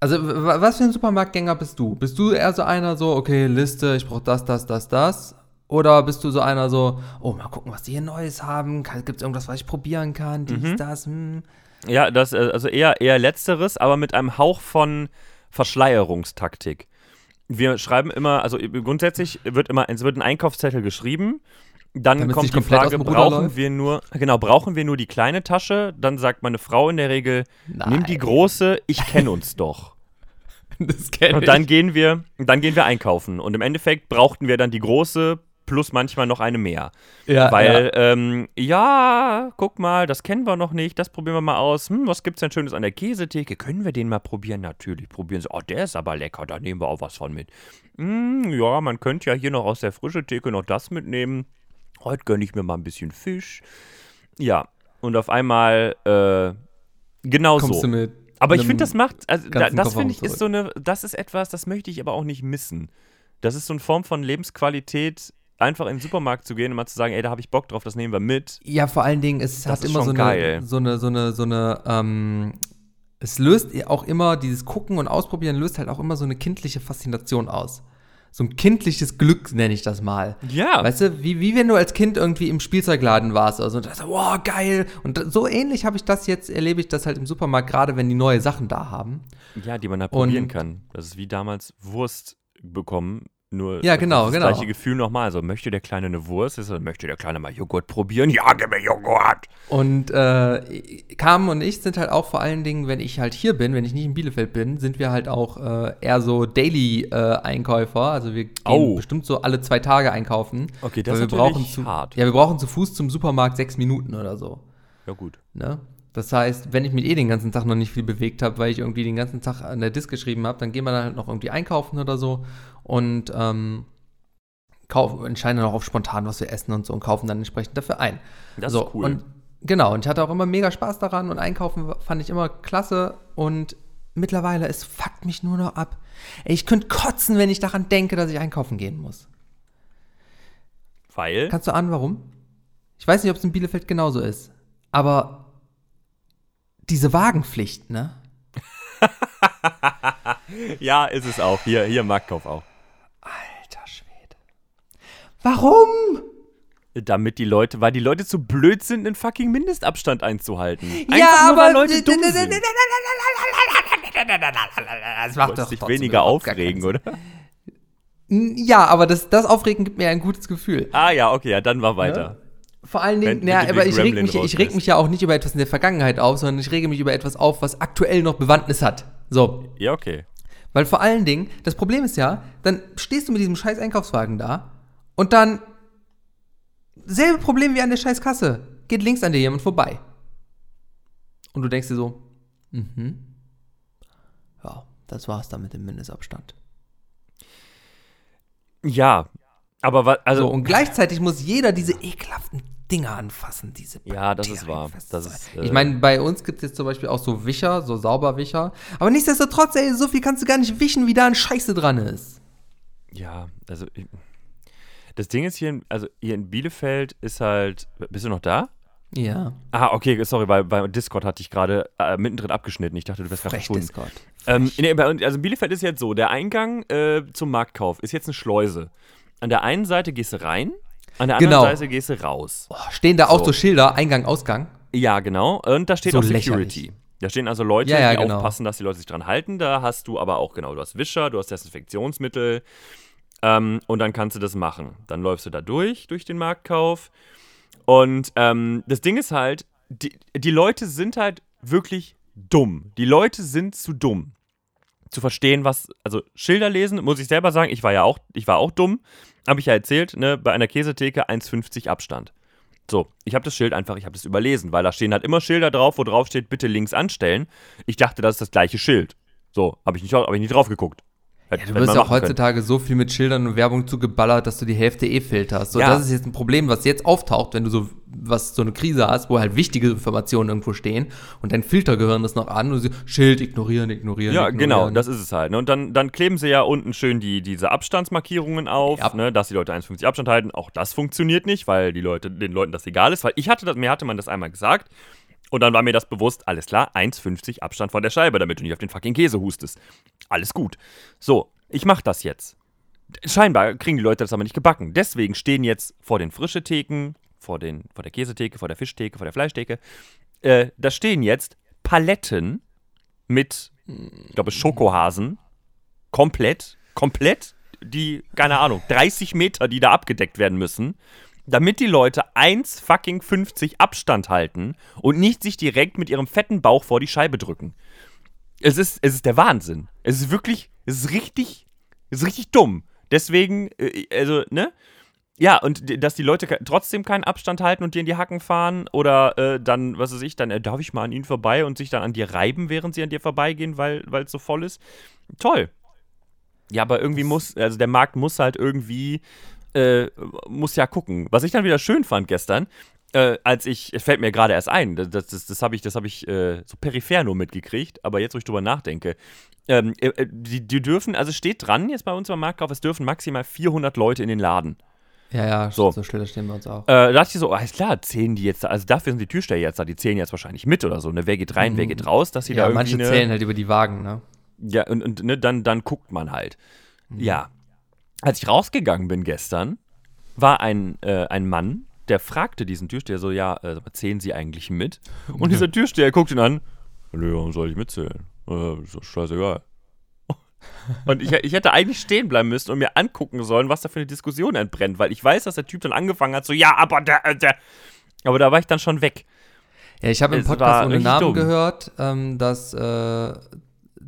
Also, was für ein Supermarktgänger bist du? Bist du eher so einer so, okay, Liste, ich brauche das, das, das, das? Oder bist du so einer so, oh, mal gucken, was die hier Neues haben? Gibt es irgendwas, was ich probieren kann? Dies, Mhm. das, hm. Ja, das, äh, also eher, eher letzteres, aber mit einem Hauch von Verschleierungstaktik. Wir schreiben immer, also grundsätzlich wird immer, es wird ein Einkaufszettel geschrieben. Dann Damit's kommt die Frage, brauchen läuft? wir nur, genau, brauchen wir nur die kleine Tasche? Dann sagt meine Frau in der Regel, nimm die Nein. große, ich kenne uns doch. Das kenn Und dann gehen wir, dann gehen wir einkaufen. Und im Endeffekt brauchten wir dann die große plus manchmal noch eine mehr. ja, Weil, ähm, ja, guck mal, das kennen wir noch nicht, das probieren wir mal aus. Hm, was gibt's denn Schönes an der Käsetheke? Können wir den mal probieren? Natürlich, probieren sie. Oh, der ist aber lecker, da nehmen wir auch was von mit. Hm, ja, man könnte ja hier noch aus der frische Theke noch das mitnehmen. heute gönne ich mir mal ein bisschen Fisch. Ja, und auf einmal, äh, genau Kommst so. du mit Aber ich finde, das macht, also da, das finde ich, ist so eine, das ist etwas, das möchte ich aber auch nicht missen. Das ist so eine Form von Lebensqualität, einfach in den Supermarkt zu gehen und mal zu sagen, ey, da habe ich Bock drauf, das nehmen wir mit. Ja, vor allen Dingen, es Das hat immer so eine, so eine, so eine, so eine, ähm, es löst auch immer, dieses Gucken und Ausprobieren löst halt auch immer so eine kindliche Faszination aus. So ein kindliches Glück nenne ich das mal. Ja. Weißt du, wie, wie wenn du als Kind irgendwie im Spielzeugladen warst oder so und dachtest, wow, geil. Und so ähnlich habe ich das jetzt, erlebe ich das halt im Supermarkt, gerade wenn die neue Sachen da haben. Ja, die man da Und- probieren kann. Das ist wie damals Wurst bekommen, nur Ja, genau, das genau. gleiche Gefühl nochmal. Also, möchte der Kleine eine Wurst? Ist, möchte der Kleine mal Joghurt probieren? Ja, gib mir Joghurt! Und äh, Carmen und ich sind halt auch vor allen Dingen, wenn ich halt hier bin, wenn ich nicht in Bielefeld bin, sind wir halt auch äh, eher so Daily-Einkäufer. also wir gehen Au. bestimmt so alle zwei Tage einkaufen. Okay, das ist wir brauchen zu, hart. Ja, wir brauchen zu Fuß zum Supermarkt sechs Minuten oder so. Ja, gut. Ne? Das heißt, wenn ich mich eh den ganzen Tag noch nicht viel bewegt habe, weil ich irgendwie den ganzen Tag an der Disk geschrieben habe, dann gehen wir dann halt noch irgendwie einkaufen oder so und ähm, kaufen, entscheiden dann auch auf spontan, was wir essen und so und kaufen dann entsprechend dafür ein. Das so, ist cool. Und genau, und ich hatte auch immer mega Spaß daran und einkaufen fand ich immer klasse und mittlerweile, es fuckt mich nur noch ab. Ey, ich könnte kotzen, wenn ich daran denke, dass ich einkaufen gehen muss. Weil? Kannst du ahnen, warum? Ich weiß nicht, ob es in Bielefeld genauso ist, aber diese Wagenpflicht, ne? ja, ist es auch. Hier, hier Marktkauf auch. Alter Schwede. Warum? Damit die Leute, weil die Leute zu blöd sind, einen fucking Mindestabstand einzuhalten. Einfach ja, nur, aber weil Leute dumm sind. Das macht doch dich weniger aufregen, oder? Ja, aber das, das Aufregen gibt mir ein gutes Gefühl. Ah ja, okay, ja, dann war weiter. Vor allen Dingen, naja, aber ich reg, mich, ich reg mich ja auch nicht über etwas in der Vergangenheit auf, sondern ich rege mich über etwas auf, was aktuell noch Bewandtnis hat. So. Ja, okay. Weil vor allen Dingen, das Problem ist ja, dann stehst du mit diesem scheiß Einkaufswagen da und dann selbe Problem wie an der scheiß Kasse. Geht links an dir jemand vorbei. Und du denkst dir so, mhm. Ja, das war's dann mit dem Mindestabstand. Ja, aber was, also, So, und gleichzeitig muss jeder diese ekelhaften Dinger anfassen, diese Ja, das ist wahr. Das ist, äh, ich meine, bei uns gibt es jetzt zum Beispiel auch so Wischer, so Sauberwischer. Aber nichtsdestotrotz, ey, so viel kannst du gar nicht wischen, wie da ein Scheiße dran ist. ja, also, ich- das Ding ist hier, in, also hier in Bielefeld ist halt, bist du noch da? Ja. Ah, okay, sorry, bei, bei Discord hatte ich gerade äh, mittendrin abgeschnitten. Ich dachte, du wärst gerade verschwunden. Discord. Ähm, uns- also in Bielefeld ist jetzt so, der Eingang äh, zum Marktkauf ist jetzt eine Schleuse. An der einen Seite gehst du rein, an der anderen Genau. Seite gehst du raus. Oh, stehen da auch So. so Schilder, Eingang, Ausgang? Ja, genau. Und da steht So auch Security. lächerlich. Da stehen also Leute, Ja, ja, die genau. aufpassen, dass die Leute sich dran halten. Da hast du aber auch, genau, du hast Wischer, du hast Desinfektionsmittel. Ähm, und dann kannst du das machen. Dann läufst du da durch, durch den Marktkauf. Und ähm, das Ding ist halt, die, die Leute sind halt wirklich dumm. Die Leute sind zu dumm. Zu verstehen, was, also Schilder lesen, muss ich selber sagen, ich war ja auch, ich war auch dumm. Habe ich ja erzählt, ne, bei einer Käsetheke 1,50 Abstand. So, ich habe das Schild einfach, ich habe das überlesen, weil da stehen halt immer Schilder drauf, wo drauf steht, bitte links anstellen. Ich dachte, das ist das gleiche Schild. So, habe ich, nicht- hab ich nicht drauf geguckt. Hätte- Du wirst ja auch machen können. heutzutage so viel mit Schildern und Werbung zugeballert, dass du die Hälfte eh filterst. So, Ja. das ist jetzt ein Problem, was jetzt auftaucht, wenn du so was so eine Krise hast, wo halt wichtige Informationen irgendwo stehen und dein Filtergehirn ist noch an und so, Schild ignorieren, ignorieren. Ja, ignorieren. genau, das ist es halt. Ne? Und dann, dann kleben sie ja unten schön die, diese Abstandsmarkierungen auf, Ja. ne? dass die Leute 1,50 Abstand halten. Auch das funktioniert nicht, weil die Leute, den Leuten das egal ist. Weil ich hatte das, mir hatte man das einmal gesagt und dann war mir das bewusst, alles klar, 1,50 Abstand von der Scheibe, damit du nicht auf den fucking Käse hustest. Alles gut. So, ich mach das jetzt. Scheinbar kriegen die Leute das aber nicht gebacken. Deswegen stehen jetzt vor den frische Theken, vor, den, vor der Käsetheke, vor der Fischtheke, vor der Fleischtheke, äh, da stehen jetzt Paletten mit, ich glaube, Schokohasen. Komplett, komplett, die, keine Ahnung, 30 Meter, die da abgedeckt werden müssen, damit die Leute 1 fucking 50 Abstand halten und nicht sich direkt mit ihrem fetten Bauch vor die Scheibe drücken. Es ist, es ist der Wahnsinn. Es ist wirklich, es ist richtig, es ist richtig dumm. Deswegen, äh, also, ne? Ja, und dass die Leute trotzdem keinen Abstand halten und dir in die Hacken fahren oder äh, dann, was weiß ich, dann äh, darf ich mal an ihnen vorbei und sich dann an dir reiben, während sie an dir vorbeigehen, weil es so voll ist. Toll. Ja, aber irgendwie muss, also der Markt muss halt irgendwie äh, muss ja gucken. Was ich dann wieder schön fand gestern, äh, als ich, es fällt mir gerade erst ein, das, das, das habe ich, das hab ich äh, so peripher nur mitgekriegt, aber jetzt, wo ich drüber nachdenke, ähm, äh, äh, die, die dürfen, also steht dran jetzt bei uns beim Marktkauf, es dürfen maximal 400 Leute in den Laden. Ja, ja, So. so, Schilder stehen bei uns auch. Äh, da dachte ich so, alles klar, zählen die jetzt, also dafür sind die Türsteher jetzt da, die zählen jetzt wahrscheinlich mit oder so, ne, wer geht rein, wer geht raus, dass sie da ja, irgendwie manche zählen halt über die Wagen, ne? Ja, und, und ne, dann, dann guckt man halt. Mhm. Ja. Als ich rausgegangen bin gestern, war ein, äh, ein Mann, der fragte diesen Türsteher so, ja, äh, zählen Sie eigentlich mit? Und dieser Türsteher guckt ihn an, nö, warum soll ich mitzählen? Äh, ist doch scheißegal. Und ich, ich hätte eigentlich stehen bleiben müssen und mir angucken sollen, was da für eine Diskussion entbrennt, weil ich weiß, dass der Typ dann angefangen hat, so, ja, aber der, äh, der. Aber da war ich dann schon weg. Ja, ich habe im Podcast ohne Namen dumm. gehört, ähm, dass äh,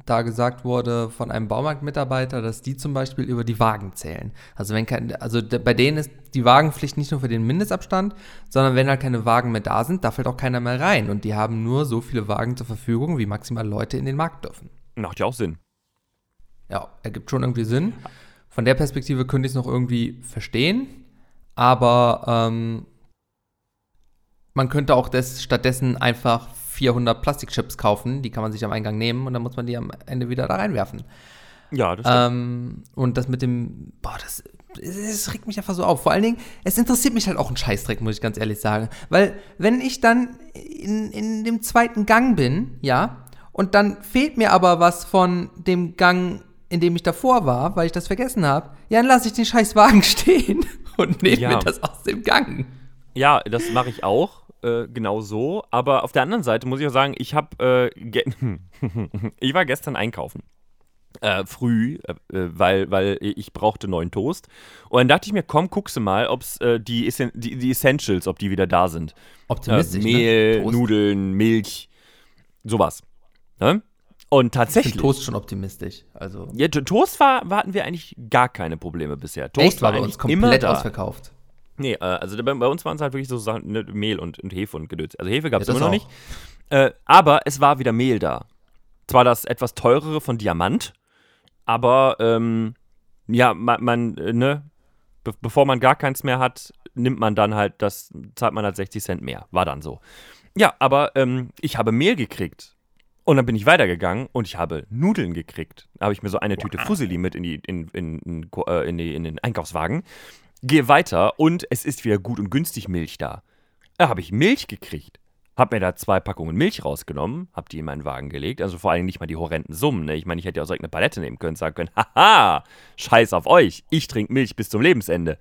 da gesagt wurde von einem Baumarktmitarbeiter, dass die zum Beispiel über die Wagen zählen. Also wenn kein, also bei denen ist die Wagenpflicht nicht nur für den Mindestabstand, sondern wenn halt keine Wagen mehr da sind, darf halt auch keiner mehr rein. Und die haben nur so viele Wagen zur Verfügung, wie maximal Leute in den Markt dürfen. Macht ja auch Sinn. Ja, ergibt schon irgendwie Sinn. Von der Perspektive könnte ich es noch irgendwie verstehen, aber ähm, man könnte auch des, stattdessen einfach 400 Plastikchips kaufen, die kann man sich am Eingang nehmen und dann muss man die am Ende wieder da reinwerfen. Ja, das stimmt. Ähm, und das mit dem, boah, das, es regt mich einfach so auf. Vor allen Dingen, es interessiert mich halt auch ein Scheißdreck, muss ich ganz ehrlich sagen. Weil, wenn ich dann in, in dem zweiten Gang bin, ja, und dann fehlt mir aber was von dem Gang, in dem ich davor war, weil ich das vergessen habe, ja, dann lasse ich den Scheißwagen stehen und nehme Ja. mir das aus dem Gang. Ja, das mache ich auch. Äh, genau so. Aber auf der anderen Seite muss ich auch sagen, ich habe. Äh, ich war gestern einkaufen. Äh, früh, äh, äh, weil, weil ich brauchte neuen Toast. Und dann dachte ich mir, komm, guckst du mal, ob die, Essen- die, die Essentials, ob die wieder da sind. Optimistisch, Mehl, ne? Nudeln, Milch, sowas. Ne? Und Ich tatsächlich. finde Toast schon optimistisch. Also, Ja, To- Toast war, war- hatten wir eigentlich gar keine Probleme bisher. Toast echt war bei eigentlich uns komplett ausverkauft. Nee, äh, also bei, bei uns waren es halt wirklich so Sachen, ne, Mehl und, und Hefe und Gedöns. Also Hefe gab es Ja, immer noch auch. nicht. Äh, aber es war wieder Mehl da. Zwar das etwas teurere von Diamant, aber ähm, ja, man, man äh, ne, be bevor man gar keins mehr hat, nimmt man dann halt, das zahlt man halt 60 Cent mehr. War dann so. Ja, aber ähm, ich habe Mehl gekriegt. Und dann bin ich weitergegangen und ich habe Nudeln gekriegt. Da habe ich mir so eine Tüte Fusilli mit in, die, in, in, in, äh, in, die, in den Einkaufswagen. Gehe weiter und es ist wieder gut und günstig Milch da. Da habe ich Milch gekriegt. Hab mir da zwei Packungen Milch rausgenommen, hab die in meinen Wagen gelegt. Also vor allem nicht mal die horrenden Summen. Ne? Ich meine, ich hätte ja auch direkt eine Palette nehmen können, sagen können, haha, scheiß auf euch, ich trinke Milch bis zum Lebensende.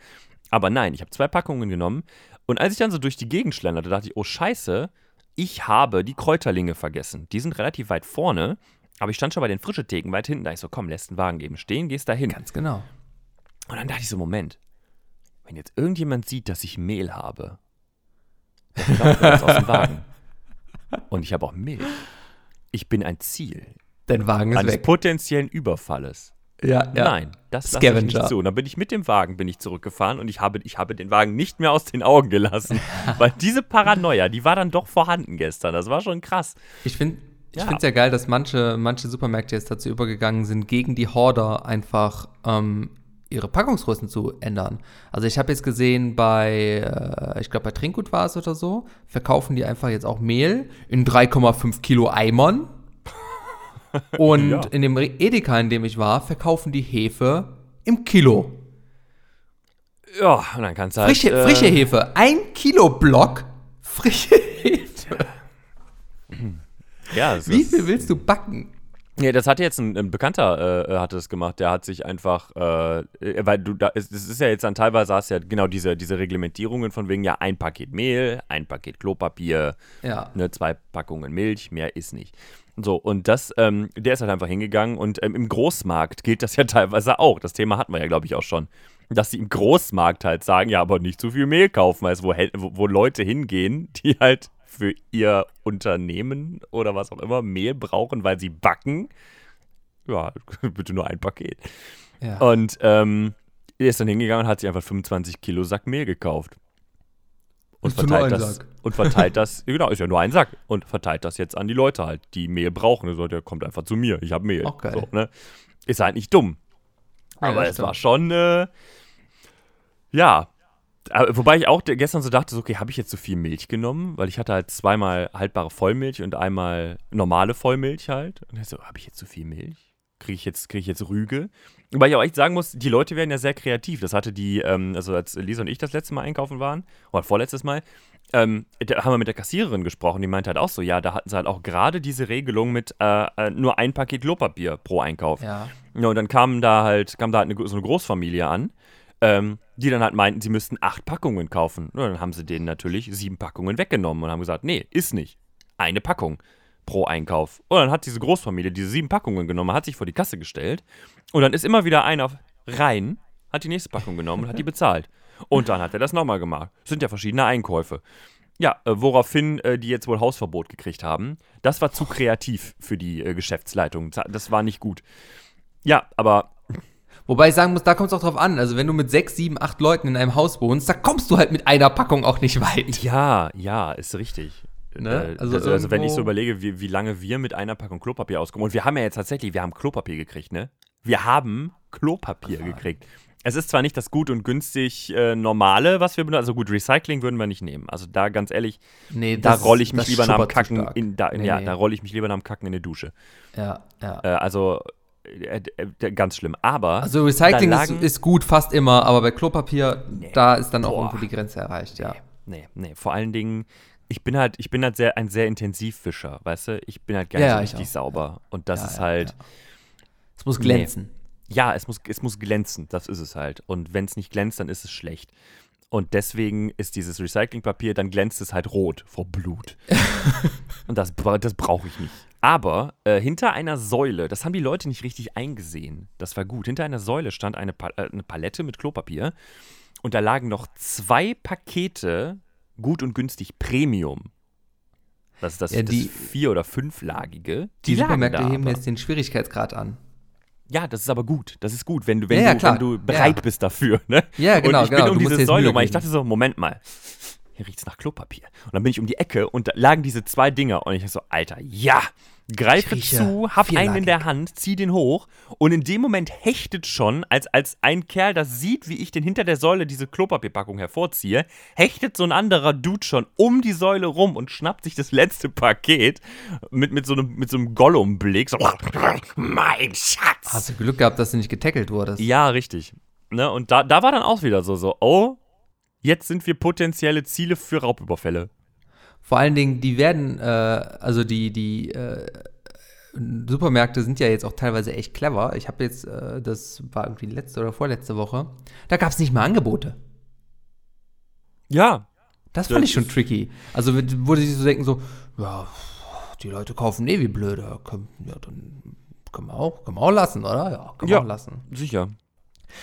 Aber nein, ich habe zwei Packungen genommen. Und als ich dann so durch die Gegend schlenderte, dachte ich, oh scheiße, ich habe die Kräuterlinge vergessen. Die sind relativ weit vorne, aber ich stand schon bei den frischen Theken weit hinten. Da ich so, komm, lässt den Wagen eben stehen, gehst da hin. Ganz genau. Und dann dachte ich so, Moment, wenn jetzt irgendjemand sieht, dass ich Mehl habe, dann das aus dem Wagen. Und ich habe auch Milch. Ich bin ein Ziel Dein Wagen ist eines weg. potenziellen Überfalles. Ja, ja. Nein, das lasse ich Scavenger. nicht zu. Und dann bin ich mit dem Wagen bin ich zurückgefahren und ich habe, ich habe den Wagen nicht mehr aus den Augen gelassen. weil diese Paranoia, die war dann doch vorhanden gestern. Das war schon krass. Ich finde ich Ja. finde es ja geil, dass manche, manche Supermärkte jetzt dazu übergegangen sind, gegen die Horder einfach ähm, ihre Packungsgrößen zu ändern. Also ich habe jetzt gesehen bei, äh, ich glaube bei Trinkgut war es oder so, verkaufen die einfach jetzt auch Mehl in 3,5 Kilo Eimern. Und Ja. in dem Edeka, in dem ich war, verkaufen die Hefe im Kilo. Ja, und dann kannst du halt. Frische, äh, frische Hefe. Ein Kilo Block frische Hefe. Ja, Wie viel willst du backen? Ja, das hat jetzt ein, ein Bekannter äh, hat das gemacht. Der hat sich einfach, äh, äh, weil du da, es, es ist ja jetzt dann teilweise hast ja genau diese, diese Reglementierungen von wegen ja ein Paket Mehl, ein Paket Klopapier, Ja. ne, zwei Packungen Milch, mehr ist nicht. So, und das, ähm, der ist halt einfach hingegangen und ähm, im Großmarkt gilt das ja teilweise auch. Das Thema hatten wir ja, glaube ich, auch schon. Dass sie im Großmarkt halt sagen, ja, aber nicht zu viel Mehl kaufen, also wo, wo Leute hingehen, die halt für ihr Unternehmen oder was auch immer Mehl brauchen, weil sie backen. Ja, bitte nur ein Paket. ja. Und ähm, er ist dann hingegangen und hat sich einfach 25 Kilo Sack Mehl gekauft. Und Ist verteilt das. Sack. Und verteilt das, genau, ist ja nur ein Sack. Und verteilt das jetzt an die Leute halt, die Mehl brauchen. Er sagt, der kommt einfach zu mir, ich habe Mehl. Geil. So, ne? Ist halt nicht dumm. Ja, Aber das es war schon, äh, Ja. Aber, wobei ich auch gestern so dachte, so, okay, habe ich jetzt zu viel Milch genommen? Weil ich hatte halt zweimal haltbare Vollmilch und einmal normale Vollmilch halt. Und ich so, habe ich jetzt zu viel Milch? Kriege ich, jetzt- krieg ich jetzt Rüge? Wobei ich auch echt sagen muss, die Leute werden ja sehr kreativ. Das hatte die, ähm, also als Lisa und ich das letzte Mal einkaufen waren, oder vorletztes Mal, ähm, da haben wir mit der Kassiererin gesprochen, die meinte halt auch so, ja, da hatten sie halt auch gerade diese Regelung mit äh, äh, nur ein Paket Klopapier pro Einkauf. Ja. Ja, und dann kam da halt, kam da halt eine, so eine Großfamilie an, ähm, die dann halt meinten, sie müssten acht Packungen kaufen. Ja, dann haben sie denen natürlich sieben Packungen weggenommen und haben gesagt, nee, ist nicht. Eine Packung pro Einkauf. Und dann hat diese Großfamilie diese sieben Packungen genommen, hat sich vor die Kasse gestellt und dann ist immer wieder einer rein, hat die nächste Packung genommen und hat die bezahlt. Und dann hat er das nochmal gemacht. Das sind ja verschiedene Einkäufe. Ja, äh, woraufhin äh, die jetzt wohl Hausverbot gekriegt haben. Das war zu kreativ für die äh, Geschäftsleitung. Das war nicht gut. Ja, aber Wobei ich sagen muss, da kommt es auch drauf an. Also wenn du mit sechs, sieben, acht Leuten in einem Haus wohnst, da kommst du halt mit einer Packung auch nicht weit. Ja, ja, ist richtig. Ne? Also also, also, wenn ich so überlege, wie, wie lange wir mit einer Packung Klopapier auskommen. Und wir haben ja jetzt tatsächlich, wir haben Klopapier gekriegt, ne? Wir haben Klopapier gekriegt. Es ist zwar nicht das gut und günstig äh, normale, was wir benutzen, also gut, Recycling würden wir nicht nehmen. Also da ganz ehrlich, Nee, da rolle ich mich lieber nach dem Kacken in, da, Nee, ja, nee. da rolle ich mich lieber nach dem Kacken in eine Dusche. Ja, ja. Äh, also ganz schlimm. Aber Also Recycling da ist, lagen- ist gut, fast immer, aber bei Klopapier, da ist dann auch Boah. irgendwo die Grenze erreicht, ja. Nee, nee, vor allen Dingen, ich bin halt, ich bin halt sehr, ein sehr Intensivfischer, weißt du? Ich bin halt gerne Ja, ich richtig sauber. Und das Ja, ist halt. Es muss glänzen. ja, es, muss, es muss glänzen, das ist es halt. Und wenn es nicht glänzt, dann ist es schlecht. Und deswegen ist dieses Recyclingpapier, dann glänzt es halt rot vor Blut. Und das, das brauche ich nicht. Aber äh, hinter einer Säule, das haben die Leute nicht richtig eingesehen. Das war gut. Hinter einer Säule stand eine, pa äh, eine Palette mit Klopapier. Und da lagen noch zwei Pakete gut und günstig Premium. Das ist das, Ja, die- das vier- oder fünflagige. Die, lagen Supermärkte heben jetzt den Schwierigkeitsgrad an. Ja, das ist aber gut. Das ist gut, wenn du, wenn Ja, ja, du, wenn du bereit bist dafür. Ne? Ja, genau, und ich genau. bin um Du diese Säule rum. Ich dachte so, Moment mal. Hier riecht's nach Klopapier. Und dann bin ich um die Ecke und da lagen diese zwei Dinger. Und ich dachte so, Alter, ja. Greife zu, hab einen in vierlagig. der Hand, zieh den hoch. Und in dem Moment hechtet schon, als, als ein Kerl das sieht, wie ich den hinter der Säule diese Klopapierpackung hervorziehe, hechtet so ein anderer Dude schon um die Säule rum und schnappt sich das letzte Paket mit, mit so einem, mit so einem Gollum-Blick. So, mein Schatz. Hast du Glück gehabt, dass du nicht getackelt wurdest? Ja, richtig. Ne, und da, da war dann auch wieder so, so, oh, jetzt sind wir potenzielle Ziele für Raubüberfälle. Vor allen Dingen, die werden, äh, also die, die äh, Supermärkte sind ja jetzt auch teilweise echt clever. Ich habe jetzt, äh, das war irgendwie letzte oder vorletzte Woche, da gab es nicht mal Angebote. Ja. Das fand Das ich schon tricky. Also die sich so denken, so, ja, die Leute kaufen eh wie blöde. Können, ja, dann können wir auch, können wir auch lassen, oder? Ja, können wir Ja. auch lassen. Sicher.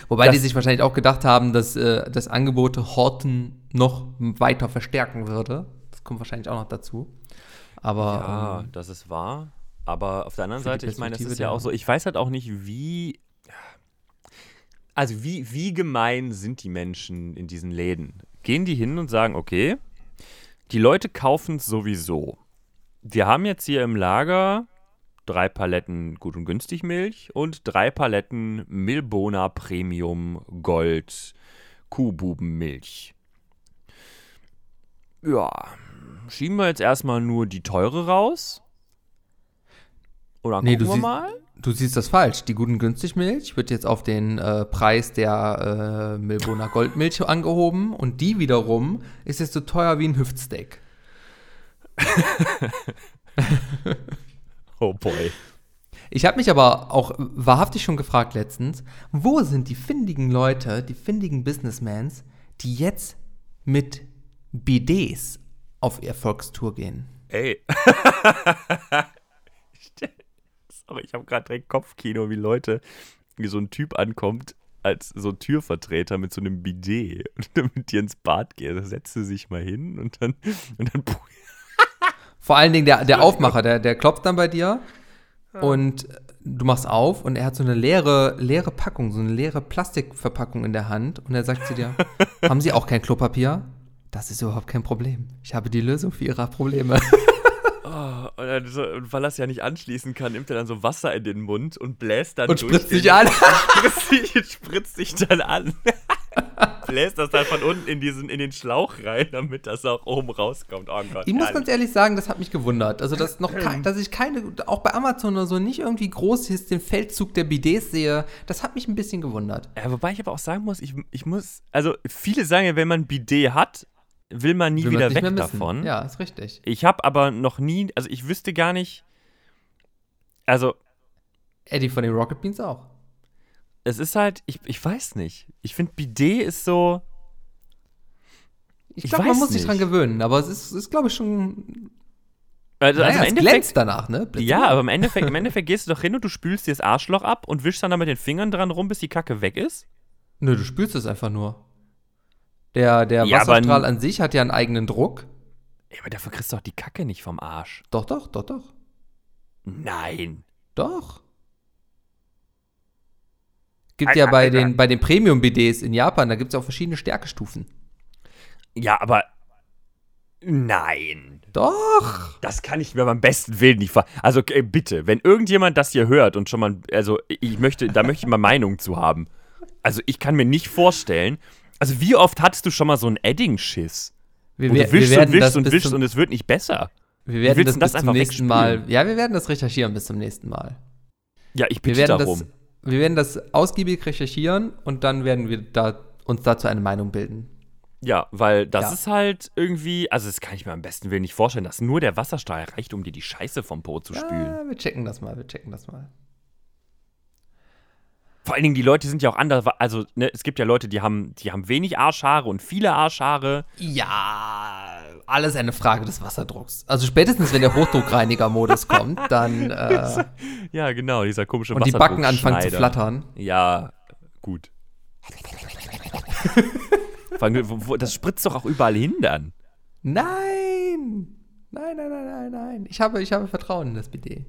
Wobei Das- die sich wahrscheinlich auch gedacht haben, dass äh, das Angebote Horten noch weiter verstärken würde. Das kommt wahrscheinlich auch noch dazu. Aber Ja, ähm, das ist wahr. Aber auf der anderen Seite, ich meine, es Perspektive ist ja auch so, ich weiß halt auch nicht, wie. Also, wie, wie gemein sind die Menschen in diesen Läden? Gehen die hin und sagen, okay, die Leute kaufen es sowieso. Wir haben jetzt hier im Lager drei Paletten gut und günstig Milch und drei Paletten Milbona Premium Gold Kuhbubenmilch. Ja, schieben wir jetzt erstmal nur die teure raus? Oder Nee, gucken du wir siehst- mal? du siehst das falsch. Die guten Günstigmilch wird jetzt auf den äh, Preis der äh, Milboner Goldmilch angehoben und die wiederum ist jetzt so teuer wie ein Hüftsteak. Oh boy. Ich habe mich aber auch wahrhaftig schon gefragt letztens, wo sind die findigen Leute, die findigen Businessmans, die jetzt mit BDs auf Erfolgstour gehen? Ey. Sorry, ich habe gerade direkt Kopfkino, wie Leute, wie so ein Typ ankommt als so Türvertreter mit so einem Bidet und dann mit dir ins Bad geht. Da setzt du sich mal hin und dann, und dann Vor allen Dingen der, der Aufmacher, der, der klopft dann bei dir und du machst auf und er hat so eine leere, leere Packung, so eine leere Plastikverpackung in der Hand und er sagt zu dir, haben Sie auch kein Klopapier? Das ist überhaupt kein Problem. Ich habe die Lösung für Ihre Probleme. Oh, und, so, und weil er es ja nicht anschließen kann, nimmt er dann so Wasser in den Mund und bläst dann Und durch spritzt sich an. spritzt sich, spritzt sich dann an. bläst das dann von unten in, diesen, in den Schlauch rein, damit das auch oben rauskommt. Oh Gott. Ich muss ganz ehrlich sagen, das hat mich gewundert. Also, dass, noch kein, dass ich keine, auch bei Amazon oder so, nicht irgendwie groß ist, den Feldzug der Bidets sehe, das hat mich ein bisschen gewundert. Ja, wobei ich aber auch sagen muss, ich, ich muss, also viele sagen ja, wenn man ein Bidet hat, will man nie Will wieder weg davon. Ja, ist richtig. Ich habe aber noch nie, also ich wüsste gar nicht, also Eddie von den Rocket Beans auch. es ist halt, ich, ich weiß nicht. Ich finde Bidet ist so, Ich glaube, man muss sich nicht. dran gewöhnen, aber es ist, ist glaube ich, schon. also, also naja, im es Endeffekt, glänzt danach, ne? Blitz ja, aber im Endeffekt, im Endeffekt gehst du doch hin und du spülst dir das Arschloch ab und wischst dann da mit den Fingern dran rum, bis die Kacke weg ist. Nö, du spülst es einfach nur. Der, der Ja, Wasserstrahl an sich hat ja einen eigenen Druck. Ja, aber dafür kriegst du doch die Kacke nicht vom Arsch. Doch, doch, doch, doch. Nein. Doch. Gibt ja bei den, bei den Premium-BDs in Japan, da gibt es auch verschiedene Stärkestufen. Ja, aber nein. Doch. Das kann ich mir beim besten Willen nicht ver... Also äh, bitte, wenn irgendjemand das hier hört und schon mal... Also ich möchte, da möchte ich mal Meinung zu haben. Also ich kann mir nicht vorstellen... Also wie oft hattest du schon mal so einen Edding-Schiss? Wir, wer- du wischst wir und wischst und wischst zum, und es wird nicht besser. wir werden das, das bis zum nächsten? Mal. Ja, wir werden das recherchieren bis zum nächsten Mal. Ja, ich Wir bitte werden, darum. das, wir werden das ausgiebig recherchieren und dann werden wir da, uns dazu eine Meinung bilden. Ja, weil das Ja. ist halt irgendwie... Also das kann ich mir am besten Willen nicht vorstellen, dass nur der Wasserstrahl reicht, um dir die Scheiße vom Po zu spülen. Ja, wir checken das mal, wir checken das mal. Vor allen Dingen, die Leute sind ja auch anders. Also, ne, es gibt ja Leute, die haben, die haben wenig Arschhaare und viele Arschhaare. Ja, alles eine Frage des Wasserdrucks. Also spätestens, wenn der Hochdruckreiniger-Modus kommt, dann äh, Ja, genau, dieser komische und die Backen anfangen zu flattern. Ja, gut. Das spritzt doch auch überall hin dann. Nein! Nein, nein, nein, nein, nein. Ich habe, ich habe Vertrauen in das BD.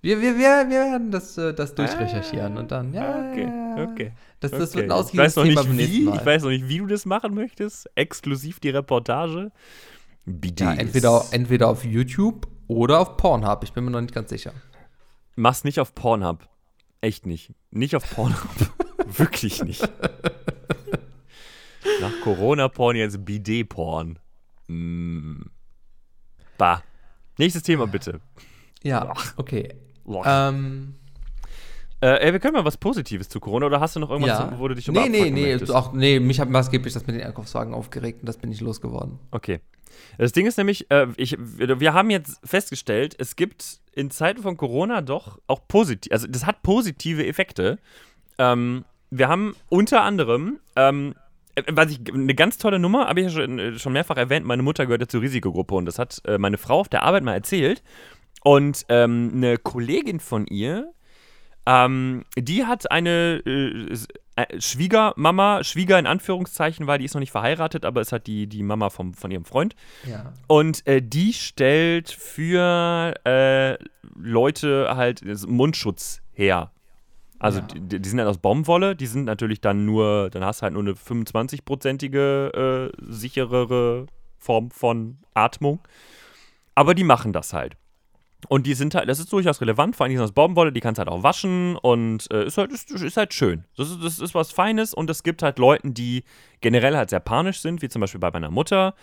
Wir, wir, wir, wir werden das, äh, das durchrecherchieren und dann, ja, Ah, okay, okay. Das, das okay. wird ein ausgiebiges Thema nicht beim nächsten wie, Mal. ich weiß noch nicht, wie du das machen möchtest. Exklusiv die Reportage. BDs. ja, entweder, entweder auf YouTube oder auf Pornhub. Ich bin mir noch nicht ganz sicher. Mach's nicht auf Pornhub. Echt nicht. Nicht auf Pornhub. Wirklich nicht. Nach Corona-Porn jetzt BD-Porn. Mm. Bah. Nächstes Thema bitte. Ja, okay. Ähm, Äh, ey, wir können mal was Positives zu Corona oder hast du noch irgendwas, ja. wo du dich nee, nee, abfacken nee, möchtest? auch, nee, mich hat maßgeblich das mit den Einkaufswagen aufgeregt und das bin ich losgeworden. Okay. Das Ding ist nämlich, äh, ich, wir haben jetzt festgestellt, es gibt in Zeiten von Corona doch auch positiv, also das hat positive Effekte. Ähm, wir haben unter anderem, ähm, äh, was ich, eine ganz tolle Nummer, habe ich ja schon, äh, schon mehrfach erwähnt, meine Mutter gehört ja zur Risikogruppe und das hat äh, meine Frau auf der Arbeit mal erzählt. Und ähm, eine Kollegin von ihr, ähm, die hat eine äh, äh, Schwiegermama, Schwieger in Anführungszeichen, weil die ist noch nicht verheiratet, aber ist halt die, die Mama vom, von ihrem Freund. Ja. Und äh, die stellt für äh, Leute halt Mundschutz her. Also Ja. die, die sind halt aus Baumwolle, die sind natürlich dann nur, dann hast du halt nur eine 25-prozentige äh, sicherere Form von Atmung. Aber die machen das halt. Und die sind halt, das ist durchaus relevant, vor allem die sind aus Baumwolle, die kannst halt auch waschen und äh, ist, halt, ist, ist halt schön. Das ist, das ist was Feines und es gibt halt Leuten, die generell halt sehr panisch sind, wie zum Beispiel bei meiner Mutter.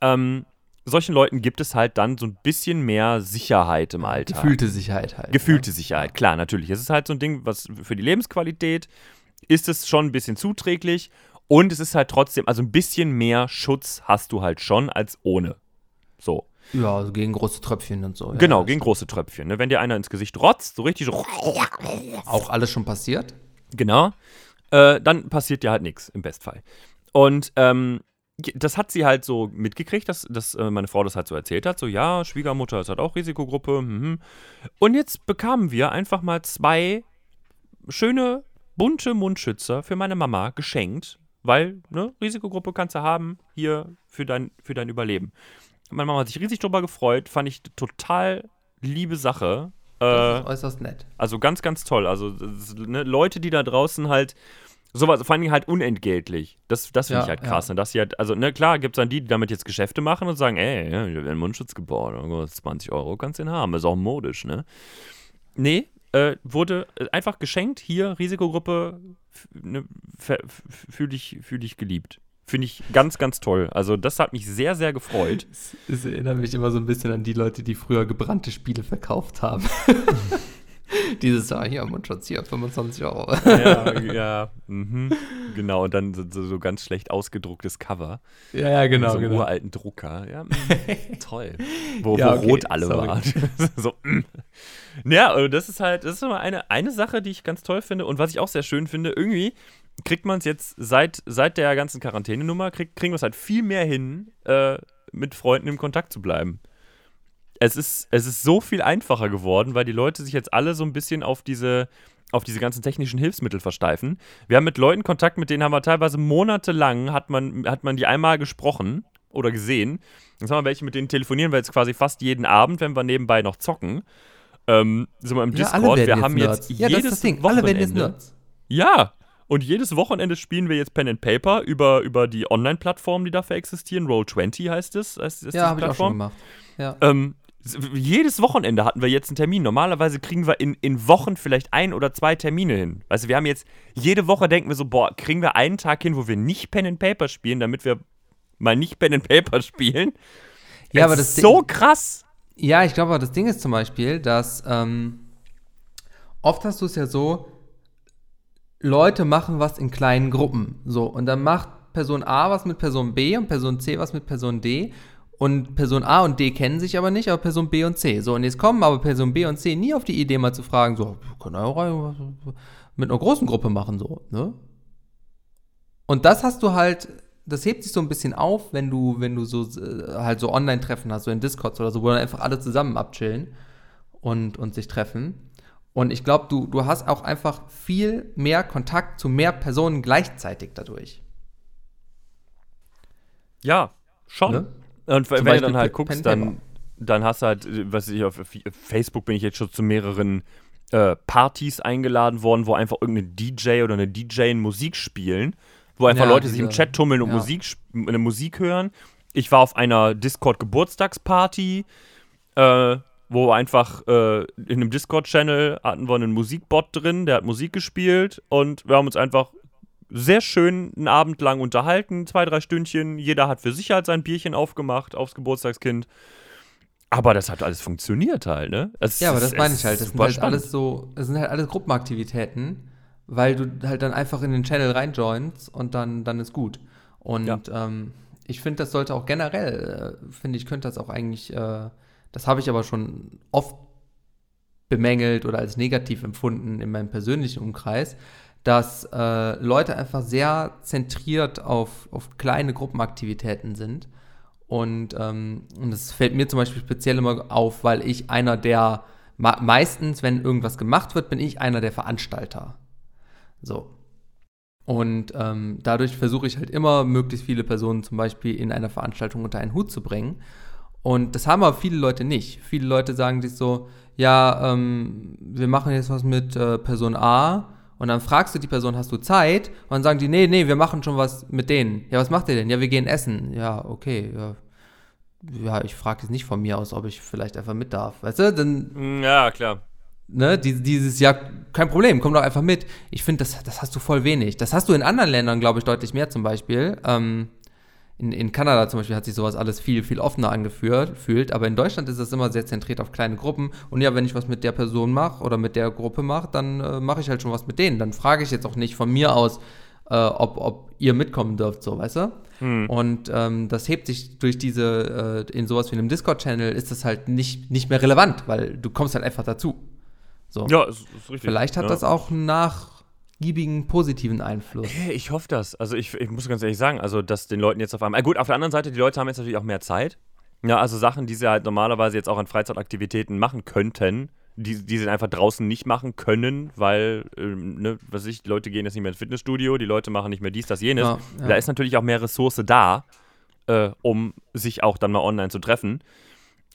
Ähm, solchen Leuten gibt es halt dann so ein bisschen mehr Sicherheit im Alltag. Gefühlte Sicherheit halt. Gefühlte Sicherheit, klar, natürlich. Es ist halt so ein Ding, was für die Lebensqualität ist es schon ein bisschen zuträglich und es ist halt trotzdem, also ein bisschen mehr Schutz hast du halt schon als ohne. So. Ja, also gegen große Tröpfchen und so. Ja, genau, gegen große Tröpfchen. Ne? Wenn dir einer ins Gesicht rotzt, so richtig so, Auch alles schon passiert. genau, äh, dann passiert dir halt nichts im Bestfall. Und ähm, das hat sie halt so mitgekriegt, dass, dass äh, meine Frau das halt so erzählt hat. So, ja, Schwiegermutter ist halt auch Risikogruppe. Mhm. Und jetzt bekamen wir einfach mal zwei schöne, bunte Mundschützer für meine Mama geschenkt, weil, ne, Risikogruppe kannst du haben, hier für dein, für dein Überleben. Meine Mama hat sich riesig drüber gefreut, fand ich total liebe Sache. Äh, Das ist äußerst nett. also ganz, ganz toll. Also das, ne, Leute, die da draußen halt sowas, vor allen Dingen halt unentgeltlich. Das, das finde Ja, ich halt krass. Ne? Dass sie halt, also ne, klar gibt es dann die, die damit jetzt Geschäfte machen und sagen, ey, ja, ich habe einen Mundschutz gebaut, oh, 20 Euro kannst du den haben, ist auch modisch, ne? Nee, äh, wurde äh, einfach geschenkt, hier, Risikogruppe, ne, fühle ich, fühl ich geliebt. Finde ich ganz, ganz toll. Also das hat mich sehr, sehr gefreut. Es, es erinnert mich immer so ein bisschen an die Leute, die früher gebrannte Spiele verkauft haben. Dieses Jahr hier, Mundschutz hier, 25 Euro. ja, ja mhm. genau. Und dann so, so, ganz schlecht ausgedrucktes Cover. Ja, ja, genau. So einem genau. uralten Drucker. Ja, mhm. toll. Wo, ja, okay, rot alle sorry. waren. so, mm. Ja, also das ist halt, das ist immer eine, eine Sache, die ich ganz toll finde. Und was ich auch sehr schön finde, irgendwie kriegt man es jetzt seit, seit der ganzen Quarantänenummer, krieg, kriegen wir es halt viel mehr hin, äh, mit Freunden im Kontakt zu bleiben. Es ist, es ist so viel einfacher geworden, weil die Leute sich jetzt alle so ein bisschen auf diese, auf diese ganzen technischen Hilfsmittel versteifen. Wir haben mit Leuten Kontakt, mit denen haben wir teilweise monatelang, hat man, hat man die einmal gesprochen oder gesehen. Jetzt haben wir welche, mit denen telefonieren wir jetzt quasi fast jeden Abend, wenn wir nebenbei noch zocken. Ähm, sind wir im ja, Discord. wir haben jetzt ja, jedes das das Ding. Wochenende. Alle werden jetzt Nerds. Ja, und jedes Wochenende spielen wir jetzt Pen and Paper über, über die Online-Plattformen, die dafür existieren. Roll20 heißt es. Heißt, ist ja, habe ich auch schon gemacht. Ja. Ähm, jedes Wochenende hatten wir jetzt einen Termin. Normalerweise kriegen wir in, in Wochen vielleicht ein oder zwei Termine hin. Weißt du, wir haben jetzt, jede Woche denken wir so, boah, kriegen wir einen Tag hin, wo wir nicht Pen and Paper spielen, damit wir mal nicht Pen and Paper spielen. Ja, es aber das ist so krass. Ja, ich glaube, das Ding ist zum Beispiel, dass ähm, oft hast du es ja so, Leute machen was in kleinen Gruppen. So, und dann macht Person A was mit Person B und Person C was mit Person D. Und Person A und D kennen sich aber nicht, aber Person B und C. So, und jetzt kommen aber Person B und C nie auf die Idee, mal zu fragen, so, können wir auch mit einer großen Gruppe machen, so, ne? Und das hast du halt, das hebt sich so ein bisschen auf, wenn du, wenn du so äh, halt so Online-Treffen hast, so in Discords oder so, wo dann einfach alle zusammen abchillen und, und sich treffen. Und ich glaube, du, du hast auch einfach viel mehr Kontakt zu mehr Personen gleichzeitig dadurch. Ja, schon. Ne? Und Zum wenn Beispiel du dann halt guckst, dann, dann hast du halt, was ich auf Facebook bin ich jetzt schon zu mehreren äh, Partys eingeladen worden, wo einfach irgendein DJ oder eine DJ Musik spielen, wo einfach ja, Leute diese, sich im Chat tummeln und ja. Musik, eine Musik hören. Ich war auf einer Discord-Geburtstagsparty. Äh, wo einfach äh, in einem Discord-Channel hatten wir einen Musikbot drin, der hat Musik gespielt und wir haben uns einfach sehr schön einen Abend lang unterhalten, zwei, drei Stündchen. Jeder hat für sich halt sein Bierchen aufgemacht aufs Geburtstagskind. Aber das hat alles funktioniert halt, ne? Es, ja, aber das meine ich halt. Das sind halt spannend. alles so, das sind halt alles Gruppenaktivitäten, weil du halt dann einfach in den Channel reinjoinst und dann, dann ist gut. Und ja. ähm, ich finde, das sollte auch generell, äh, finde ich, könnte das auch eigentlich äh, das habe ich aber schon oft bemängelt oder als negativ empfunden in meinem persönlichen Umkreis, dass äh, Leute einfach sehr zentriert auf, auf kleine Gruppenaktivitäten sind. Und, ähm, und das fällt mir zum Beispiel speziell immer auf, weil ich einer der, meistens, wenn irgendwas gemacht wird, bin ich einer der Veranstalter. So. Und ähm, dadurch versuche ich halt immer, möglichst viele Personen zum Beispiel in einer Veranstaltung unter einen Hut zu bringen. Und das haben aber viele Leute nicht. Viele Leute sagen sich so, ja, ähm, wir machen jetzt was mit äh, Person A und dann fragst du die Person, hast du Zeit? Und dann sagen die, nee, nee, wir machen schon was mit denen. Ja, was macht ihr denn? Ja, wir gehen essen. Ja, okay, ja. Ja, ich frage jetzt nicht von mir aus, ob ich vielleicht einfach mit darf. Weißt du, dann. Mm, ja, klar. Ne, dieses, ja, kein Problem, komm doch einfach mit. Ich finde, das, das hast du voll wenig. Das hast du in anderen Ländern, glaube ich, deutlich mehr zum Beispiel. Ähm, in, in Kanada zum Beispiel hat sich sowas alles viel, viel offener angefühlt, fühlt, aber in Deutschland ist es immer sehr zentriert auf kleine Gruppen. Und ja, wenn ich was mit der Person mache oder mit der Gruppe mache, dann äh, mache ich halt schon was mit denen. Dann frage ich jetzt auch nicht von mir aus, äh, ob, ob ihr mitkommen dürft, so, weißt du? Hm. Und ähm, das hebt sich durch diese, äh, in sowas wie einem Discord-Channel ist das halt nicht, nicht mehr relevant, weil du kommst halt einfach dazu. So. Ja, ist, ist richtig. Vielleicht hat ja. das auch nach giebigen positiven Einfluss. Ich hoffe das. Also ich, ich muss ganz ehrlich sagen, also dass den Leuten jetzt auf einmal. Gut, auf der anderen Seite, die Leute haben jetzt natürlich auch mehr Zeit. Ja, also Sachen, die sie halt normalerweise jetzt auch an Freizeitaktivitäten machen könnten, die, die sie einfach draußen nicht machen können, weil, ähm, ne, was ich, die Leute gehen jetzt nicht mehr ins Fitnessstudio, die Leute machen nicht mehr dies, das, jenes. Ja, ja. Da ist natürlich auch mehr Ressource da, äh, um sich auch dann mal online zu treffen.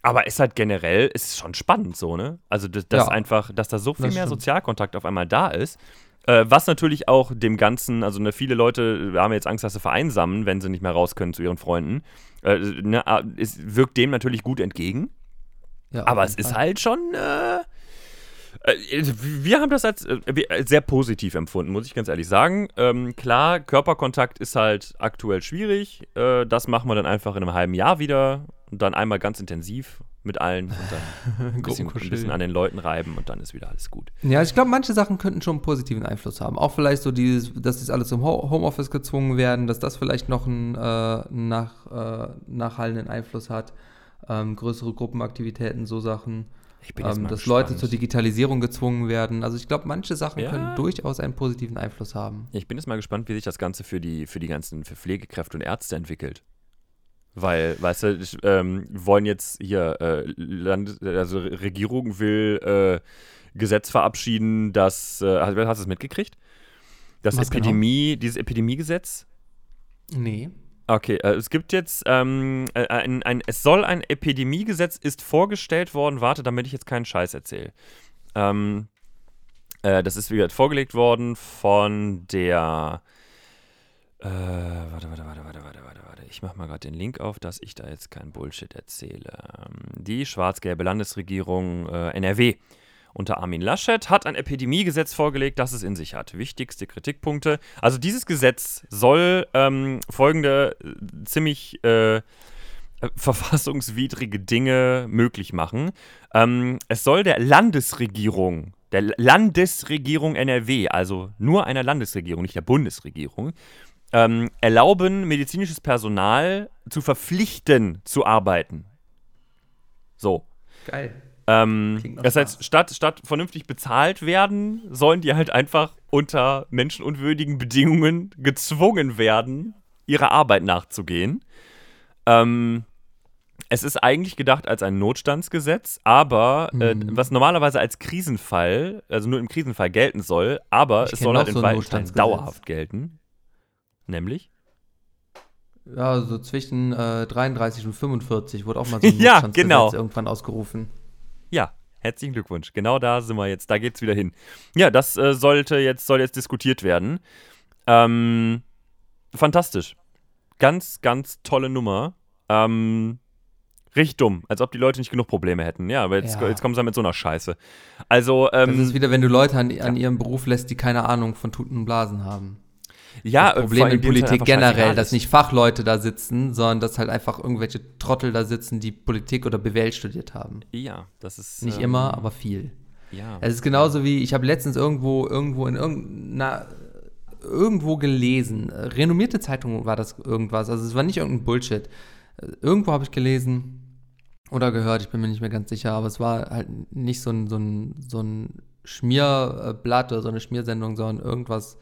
Aber ist halt generell, ist schon spannend so, ne? Also, dass, dass ja, einfach, dass da so viel mehr Sozialkontakt auf einmal da ist. Äh, was natürlich auch dem Ganzen, also ne, viele Leute haben jetzt Angst, dass sie vereinsamen, wenn sie nicht mehr raus können zu ihren Freunden. Äh, ne, es wirkt dem natürlich gut entgegen. Ja, aber es ist halt schon. Äh, Äh, wir haben das als, äh, als, sehr positiv empfunden, muss ich ganz ehrlich sagen. Ähm, klar, Körperkontakt ist halt aktuell schwierig. Äh, das machen wir dann einfach in einem halben Jahr wieder und dann einmal ganz intensiv mit allen und dann ein bisschen, ein bisschen, an den Leuten reiben und dann ist wieder alles gut. Ja, ich glaube, manche Sachen könnten schon einen positiven Einfluss haben. Auch vielleicht so dieses, dass das alles zum Homeoffice gezwungen werden, dass das vielleicht noch einen äh, nach, äh, nachhallenden Einfluss hat. Ähm, größere Gruppenaktivitäten, so Sachen ähm, dass Leute zur Digitalisierung gezwungen werden. Also ich glaube, manche Sachen ja. können durchaus einen positiven Einfluss haben. Ich bin jetzt mal gespannt, wie sich das Ganze für die, für die ganzen für Pflegekräfte und Ärzte entwickelt. Weil, weißt du, ich, ähm, wollen jetzt hier, äh, Land, also Regierung will äh, Gesetz verabschieden, das, äh, hast, hast du es mitgekriegt? Das Was genau? Epidemie, genau? dieses Epidemiegesetz? Nee. Okay, äh, es gibt jetzt ähm, äh, ein, ein, es soll ein Epidemiegesetz ist vorgestellt worden. Warte, damit ich jetzt keinen Scheiß erzähle. Ähm, äh, das ist wie gesagt vorgelegt worden von der. Äh, warte, warte, warte, warte, warte, warte, warte. Ich mache mal gerade den Link auf, dass ich da jetzt keinen Bullshit erzähle. Ähm, die schwarz-gelbe Landesregierung äh, NRW unter Armin Laschet hat ein Epidemiegesetz vorgelegt, das es in sich hat. Wichtigste Kritikpunkte. Also dieses Gesetz soll ähm, folgende äh, ziemlich äh, verfassungswidrige Dinge möglich machen. Ähm, es soll der Landesregierung, der Landesregierung NRW, also nur einer Landesregierung, nicht der Bundesregierung, ähm, erlauben, medizinisches Personal zu verpflichten zu arbeiten. So. Geil. Ähm, das heißt, statt, statt vernünftig bezahlt werden, sollen die halt einfach unter menschenunwürdigen Bedingungen gezwungen werden, ihrer Arbeit nachzugehen. Ähm, es ist eigentlich gedacht als ein Notstandsgesetz, aber äh, mhm. was normalerweise als Krisenfall, also nur im Krisenfall gelten soll, aber ich es soll halt in so weiten Teilen dauerhaft gelten. Nämlich? Ja, so zwischen äh, 33 und 45 wurde auch mal so ein ja, genau. irgendwann ausgerufen. Ja, herzlichen Glückwunsch. Genau da sind wir jetzt. Da geht's wieder hin. Ja, das äh, sollte jetzt, soll jetzt diskutiert werden. Ähm, fantastisch. Ganz, ganz tolle Nummer. Ähm, richtig dumm, als ob die Leute nicht genug Probleme hätten. Ja, aber jetzt, ja. jetzt kommen sie mit so einer Scheiße. Also, ähm, Das ist wieder, wenn du Leute an, an ihrem Beruf lässt, die keine Ahnung von Tuten und Blasen haben. Ja, das Problem in Politik generell, dass nicht Fachleute da sitzen, sondern dass halt einfach irgendwelche Trottel da sitzen, die Politik oder BWL studiert haben. Ja, das ist. Nicht ähm, immer, aber viel. Ja. Es ist genauso wie, ich habe letztens irgendwo, irgendwo in irgendeiner irgendwo gelesen. Renommierte Zeitung war das irgendwas. Also es war nicht irgendein Bullshit. Irgendwo habe ich gelesen oder gehört, ich bin mir nicht mehr ganz sicher, aber es war halt nicht so ein, so ein, so ein Schmierblatt oder so eine Schmiersendung, sondern irgendwas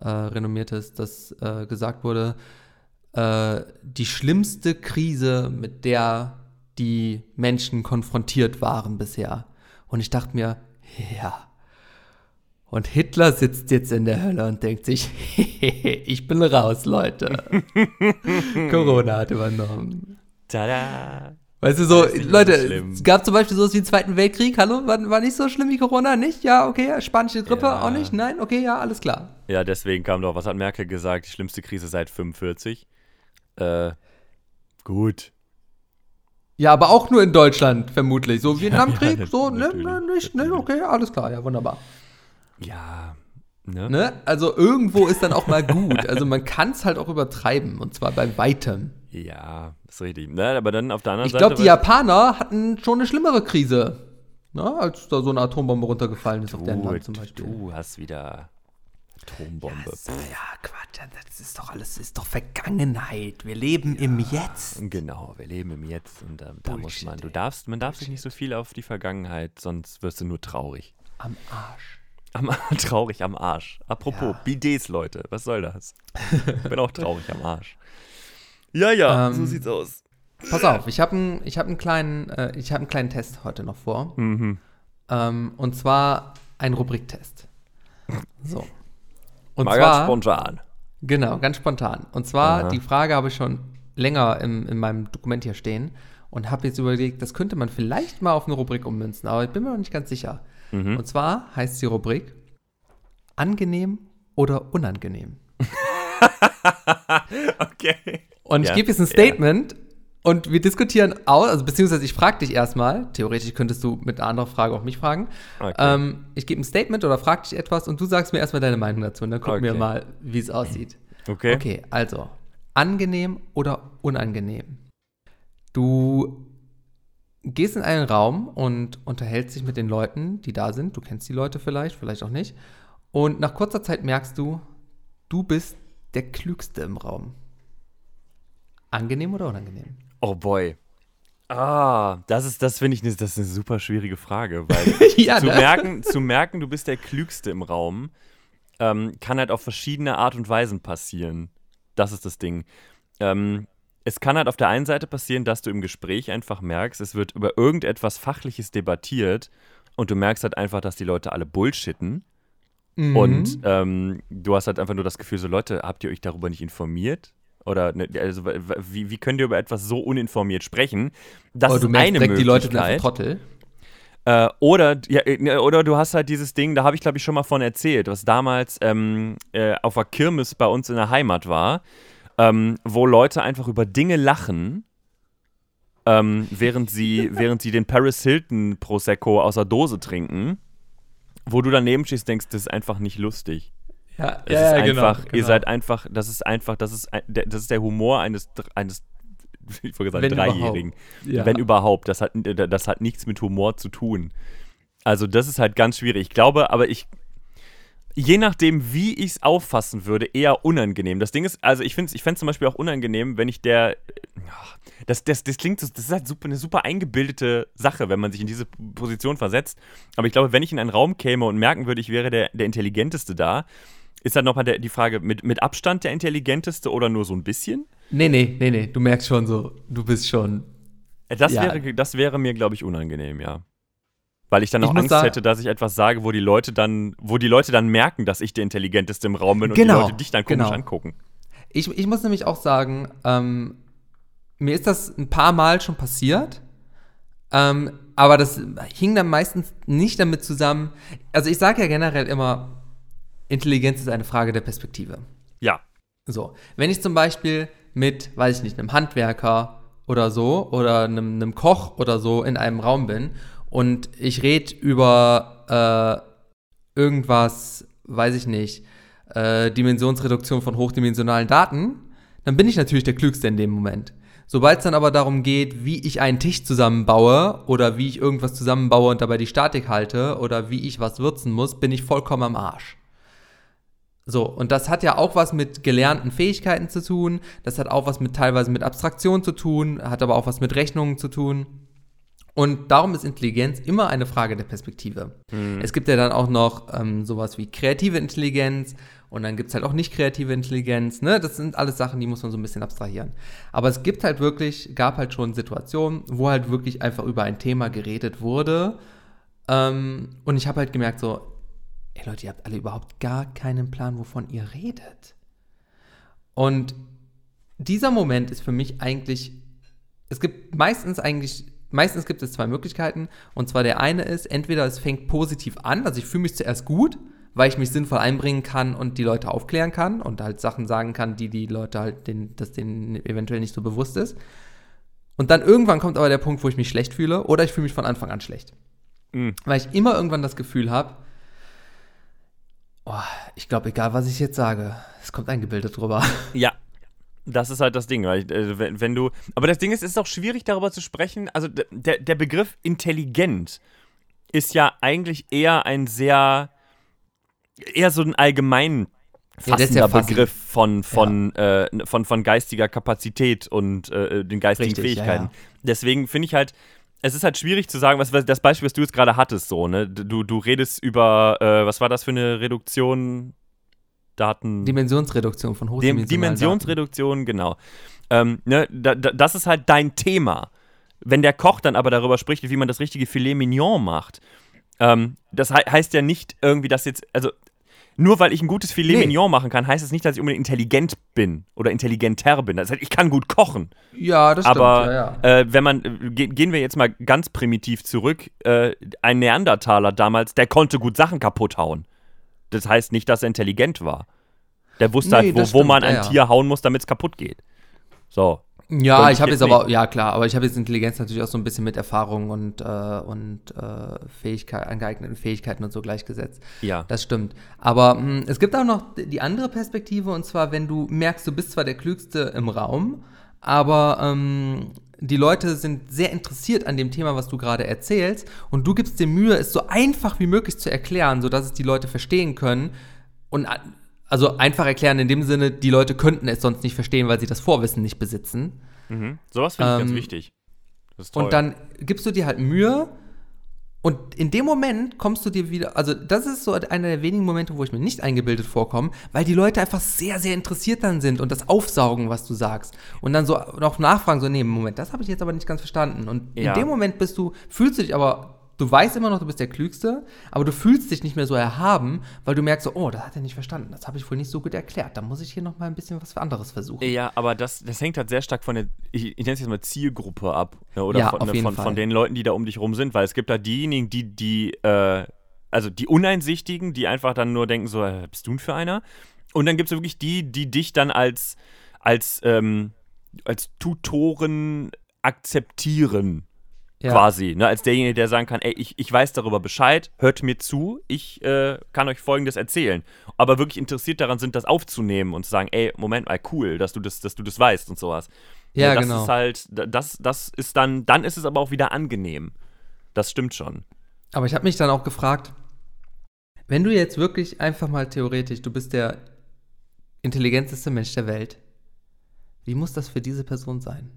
äh, renommiertes, dass äh, gesagt wurde, äh, die schlimmste Krise, mit der die Menschen konfrontiert waren bisher. Und ich dachte mir, ja. Und Hitler sitzt jetzt in der Hölle und denkt sich, ich bin raus, Leute. Corona hat übernommen. Tada! Weißt du, so, Leute, es gab zum Beispiel sowas wie den Zweiten Weltkrieg, hallo, war, war nicht so schlimm wie Corona, nicht? Ja, okay, spanische Grippe ja. auch nicht, nein, okay, ja, alles klar. Ja, deswegen kam doch, was hat Merkel gesagt, die schlimmste Krise seit 45? Äh, gut. Ja, aber auch nur in Deutschland, vermutlich. So Vietnamkrieg, ja, so, ne, ne, nicht, ne, okay, alles klar, ja, wunderbar. Ja, ne? ne? Also irgendwo ist dann auch mal gut. Also man kann es halt auch übertreiben, und zwar bei weitem. Ja, ist richtig. Ne, aber dann auf der anderen ich Seite. Ich glaube, die Japaner hatten schon eine schlimmere Krise. Ne, als da so eine Atombombe runtergefallen ist du, auf deren Land zum Beispiel. Du hast wieder Atombombe. Ja, ja, Quatsch, das ist doch alles, ist doch Vergangenheit. Wir leben ja, im Jetzt. Genau, wir leben im Jetzt und äh, da muss man, du darfst, man darf sich nicht so viel auf die Vergangenheit, sonst wirst du nur traurig. Am Arsch. Am, traurig am Arsch. Apropos, ja. Bidets, Leute, was soll das? Ich bin auch traurig am Arsch. Ja, ja, ähm, so sieht's aus. Pass auf, ich habe einen hab kleinen, äh, hab einen kleinen Test heute noch vor. Mhm. Ähm, und zwar ein Rubriktest. So. Und Mal zwar, ganz spontan. Genau, ganz spontan. Und zwar, Aha. die Frage habe ich schon länger im, in meinem Dokument hier stehen und habe jetzt überlegt, das könnte man vielleicht mal auf eine Rubrik ummünzen, aber ich bin mir noch nicht ganz sicher. Mhm. Und zwar heißt die Rubrik angenehm oder unangenehm. okay. Und ja, ich gebe jetzt ein Statement. Und wir diskutieren aus, also beziehungsweise ich frage dich erstmal, theoretisch könntest du mit einer anderen Frage auch mich fragen. Okay. Ähm, ich gebe ein Statement oder frage dich etwas und du sagst mir erstmal deine Meinung dazu und dann gucken wir Okay. mal, wie es aussieht. Okay. Okay, also, angenehm oder unangenehm? Du gehst in einen Raum und unterhältst dich mit den Leuten, die da sind. Du kennst die Leute vielleicht, vielleicht auch nicht. Und nach kurzer Zeit merkst du, du bist der Klügste im Raum. Angenehm oder unangenehm? Oh boy. Ah, das ist, das finde ich, ne- das ist eine super schwierige Frage, weil ja, zu, ne? merken, zu merken, du bist der Klügste im Raum, ähm, kann halt auf verschiedene Art und Weisen passieren. Das ist das Ding. Ähm, es kann halt auf der einen Seite passieren, dass du im Gespräch einfach merkst, es wird über irgendetwas Fachliches debattiert und du merkst halt einfach, dass die Leute alle bullshitten. Mhm. Und ähm, du hast halt einfach nur das Gefühl, so Leute, habt ihr euch darüber nicht informiert? Oder ne, also, wie, wie könnt ihr über etwas so uninformiert sprechen? Das ist du merkst eine direkt, die Leute Möglichkeit. Trottel. Äh, oder, ja, äh, oder du hast halt dieses Ding, da habe ich glaube ich schon mal von erzählt, was damals ähm, äh, auf der Kirmes bei uns in der Heimat war, ähm, wo Leute einfach über Dinge lachen, ähm, während, sie, während sie den Paris Hilton Prosecco aus der Dose trinken, wo du daneben stehst und denkst, das ist einfach nicht lustig. Ja, Es ist einfach, ihr seid einfach, das ist einfach, das ist, das ist der Humor eines, eines ich wollte sagen, Wenn Dreijährigen. Ja. Wenn überhaupt. Das hat, das hat nichts mit Humor zu tun. Also, das ist halt ganz schwierig. Ich glaube, aber ich. Je nachdem, wie ich es auffassen würde, eher unangenehm. Das Ding ist, also ich finde es ich fänd's zum Beispiel auch unangenehm, wenn ich der. Das, das, das klingt so, das ist halt super, eine super eingebildete Sache, wenn man sich in diese Position versetzt. Aber ich glaube, wenn ich in einen Raum käme und merken würde, ich wäre der, der Intelligenteste da, ist dann nochmal die Frage, mit, mit Abstand der Intelligenteste oder nur so ein bisschen? Nee, nee, nee, nee. Du merkst schon so, du bist schon. Äh, Das, Ja. wäre, das wäre mir, glaube ich, unangenehm, ja. Weil ich dann Ich auch muss Angst sagen- hätte, dass ich etwas sage, wo die Leute dann, wo die Leute dann merken, dass ich der Intelligenteste im Raum bin und Genau, die Leute dich dann komisch genau. angucken. Ich, ich muss nämlich auch sagen, ähm, mir ist das ein paar Mal schon passiert. Ähm, aber das hing dann meistens nicht damit zusammen. Also ich sage ja generell immer, Intelligenz ist eine Frage der Perspektive. Ja. So, wenn ich zum Beispiel mit, weiß ich nicht, einem Handwerker oder so oder einem, einem Koch oder so in einem Raum bin und ich rede über äh, irgendwas, weiß ich nicht, äh, Dimensionsreduktion von hochdimensionalen Daten, dann bin ich natürlich der Klügste in dem Moment. Sobald es dann aber darum geht, wie ich einen Tisch zusammenbaue oder wie ich irgendwas zusammenbaue und dabei die Statik halte oder wie ich was würzen muss, bin ich vollkommen am Arsch. So, und das hat ja auch was mit gelernten Fähigkeiten zu tun, das hat auch was mit teilweise mit Abstraktion zu tun, hat aber auch was mit Rechnungen zu tun. Und darum ist Intelligenz immer eine Frage der Perspektive. Es gibt ja dann auch noch ähm, sowas wie kreative Intelligenz und dann gibt es halt auch nicht kreative Intelligenz. Ne? Das sind alles Sachen, die muss man so ein bisschen abstrahieren. Aber es gibt halt wirklich, gab halt schon Situationen, wo halt wirklich einfach über ein Thema geredet wurde. Ähm, und ich habe halt gemerkt, so, ey Leute, ihr habt alle überhaupt gar keinen Plan, wovon ihr redet. Und dieser Moment ist für mich eigentlich, es gibt meistens eigentlich, meistens gibt es zwei Möglichkeiten. Und zwar der eine ist, entweder es fängt positiv an, also ich fühle mich zuerst gut, weil ich mich sinnvoll einbringen kann und die Leute aufklären kann und halt Sachen sagen kann, die die Leute halt, denen, das denen eventuell nicht so bewusst ist. Und dann irgendwann kommt aber der Punkt, wo ich mich schlecht fühle oder ich fühle mich von Anfang an schlecht. Mhm. Weil ich immer irgendwann das Gefühl habe, oh, ich glaube, egal was ich jetzt sage, es kommt eingebildet drüber. Ja. Das ist halt das Ding, weil äh, wenn, wenn du. Aber das Ding ist, es ist auch schwierig darüber zu sprechen. Also der, der Begriff intelligent ist ja eigentlich eher ein sehr, eher so ein allgemein Ja, der ist ja fassender fassend. Begriff von, von, äh, von, von geistiger Kapazität und äh, den geistigen Richtig, ja, Fähigkeiten. ja. Deswegen finde ich halt, es ist halt schwierig zu sagen, was, was das Beispiel, was du jetzt gerade hattest, so, ne? Du, du redest über, äh, was war das für eine Reduktion? Daten. Dimensionsreduktion von hochdimensionalen Dimensionsreduktion, genau. Ähm, ne, da, da, das ist halt dein Thema. Wenn der Koch dann aber darüber spricht, wie man das richtige Filet Mignon macht, ähm, das he heißt ja nicht irgendwie, dass jetzt, also nur weil ich ein gutes Filet Nee. Mignon machen kann, heißt es nicht, dass ich unbedingt intelligent bin oder intelligenter bin. Das heißt, ich kann gut kochen. Ja, das aber stimmt. Ja, ja. Äh, wenn man, äh, ge gehen wir jetzt mal ganz primitiv zurück, äh, ein Neandertaler damals, der konnte gut Sachen kaputt hauen. Das heißt nicht, dass er intelligent war. Der wusste Nee, halt, wo, das wo man ein ja. Tier hauen muss, damit es kaputt geht. So. Ja, ich habe jetzt aber, ja klar, aber ich habe jetzt Intelligenz natürlich auch so ein bisschen mit Erfahrung und, äh, und äh, Fähigkeit, angeeigneten Fähigkeiten und so gleichgesetzt. Ja. Das stimmt. Aber mh, es gibt auch noch die andere Perspektive, und zwar, wenn du merkst, du bist zwar der Klügste im Raum, aber ähm, die Leute sind sehr interessiert an dem Thema, was du gerade erzählst, und du gibst dir Mühe, es so einfach wie möglich zu erklären, sodass es die Leute verstehen können. Und also einfach erklären in dem Sinne, die Leute könnten es sonst nicht verstehen, weil sie das Vorwissen nicht besitzen. Mhm. Sowas finde ich ganz Ähm, wichtig. Das ist toll. Und dann gibst du dir halt Mühe und in dem Moment kommst du dir wieder, also das ist so einer der wenigen Momente, wo ich mir nicht eingebildet vorkomme, weil die Leute einfach sehr, sehr interessiert dann sind und das aufsaugen, was du sagst. Und dann so noch nachfragen, so, nee, Moment, das habe ich jetzt aber nicht ganz verstanden. Und Ja. in dem Moment bist du, fühlst du dich aber, du weißt immer noch, du bist der Klügste, aber du fühlst dich nicht mehr so erhaben, weil du merkst so, oh, das hat er nicht verstanden, das habe ich wohl nicht so gut erklärt, da muss ich hier noch mal ein bisschen was anderes versuchen. Ja, aber das, das hängt halt sehr stark von der, ich, ich nenne es jetzt mal Zielgruppe ab. Ne, oder Ja, von, ne, von, von den Leuten, die da um dich rum sind, weil es gibt da diejenigen, die, die, äh, also die Uneinsichtigen, die einfach dann nur denken, so, äh, bist du denn für einer? Und dann gibt es wirklich die, die dich dann als, als, ähm, als Tutoren akzeptieren. Ja. Quasi, ne, als derjenige, der sagen kann, ey, ich, ich weiß darüber Bescheid, hört mir zu, ich äh, kann euch Folgendes erzählen. Aber wirklich interessiert daran sind, das aufzunehmen und zu sagen, ey, Moment mal, cool, dass du das, dass du das weißt und sowas. Ja, das genau. ist halt, da- das, das ist dann, dann ist es aber auch wieder angenehm. Das stimmt schon. Aber ich habe mich dann auch gefragt, wenn du jetzt wirklich einfach mal theoretisch, du bist der intelligenteste Mensch der Welt, wie muss das für diese Person sein?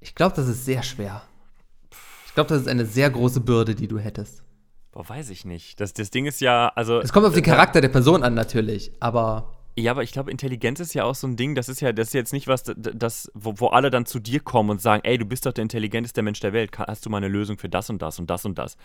Ich glaube, das ist sehr schwer. Ich glaube, das ist eine sehr große Bürde, die du hättest. Boah, weiß ich nicht. Das, das Ding ist ja, also. Es kommt auf den Charakter der Person an, natürlich, aber Ja, aber ich glaube, Intelligenz ist ja auch so ein Ding, das ist ja, das ist jetzt nicht was, das, wo, wo alle dann zu dir kommen und sagen, ey, du bist doch der intelligenteste Mensch der Welt, hast du mal eine Lösung für das und das und das und das?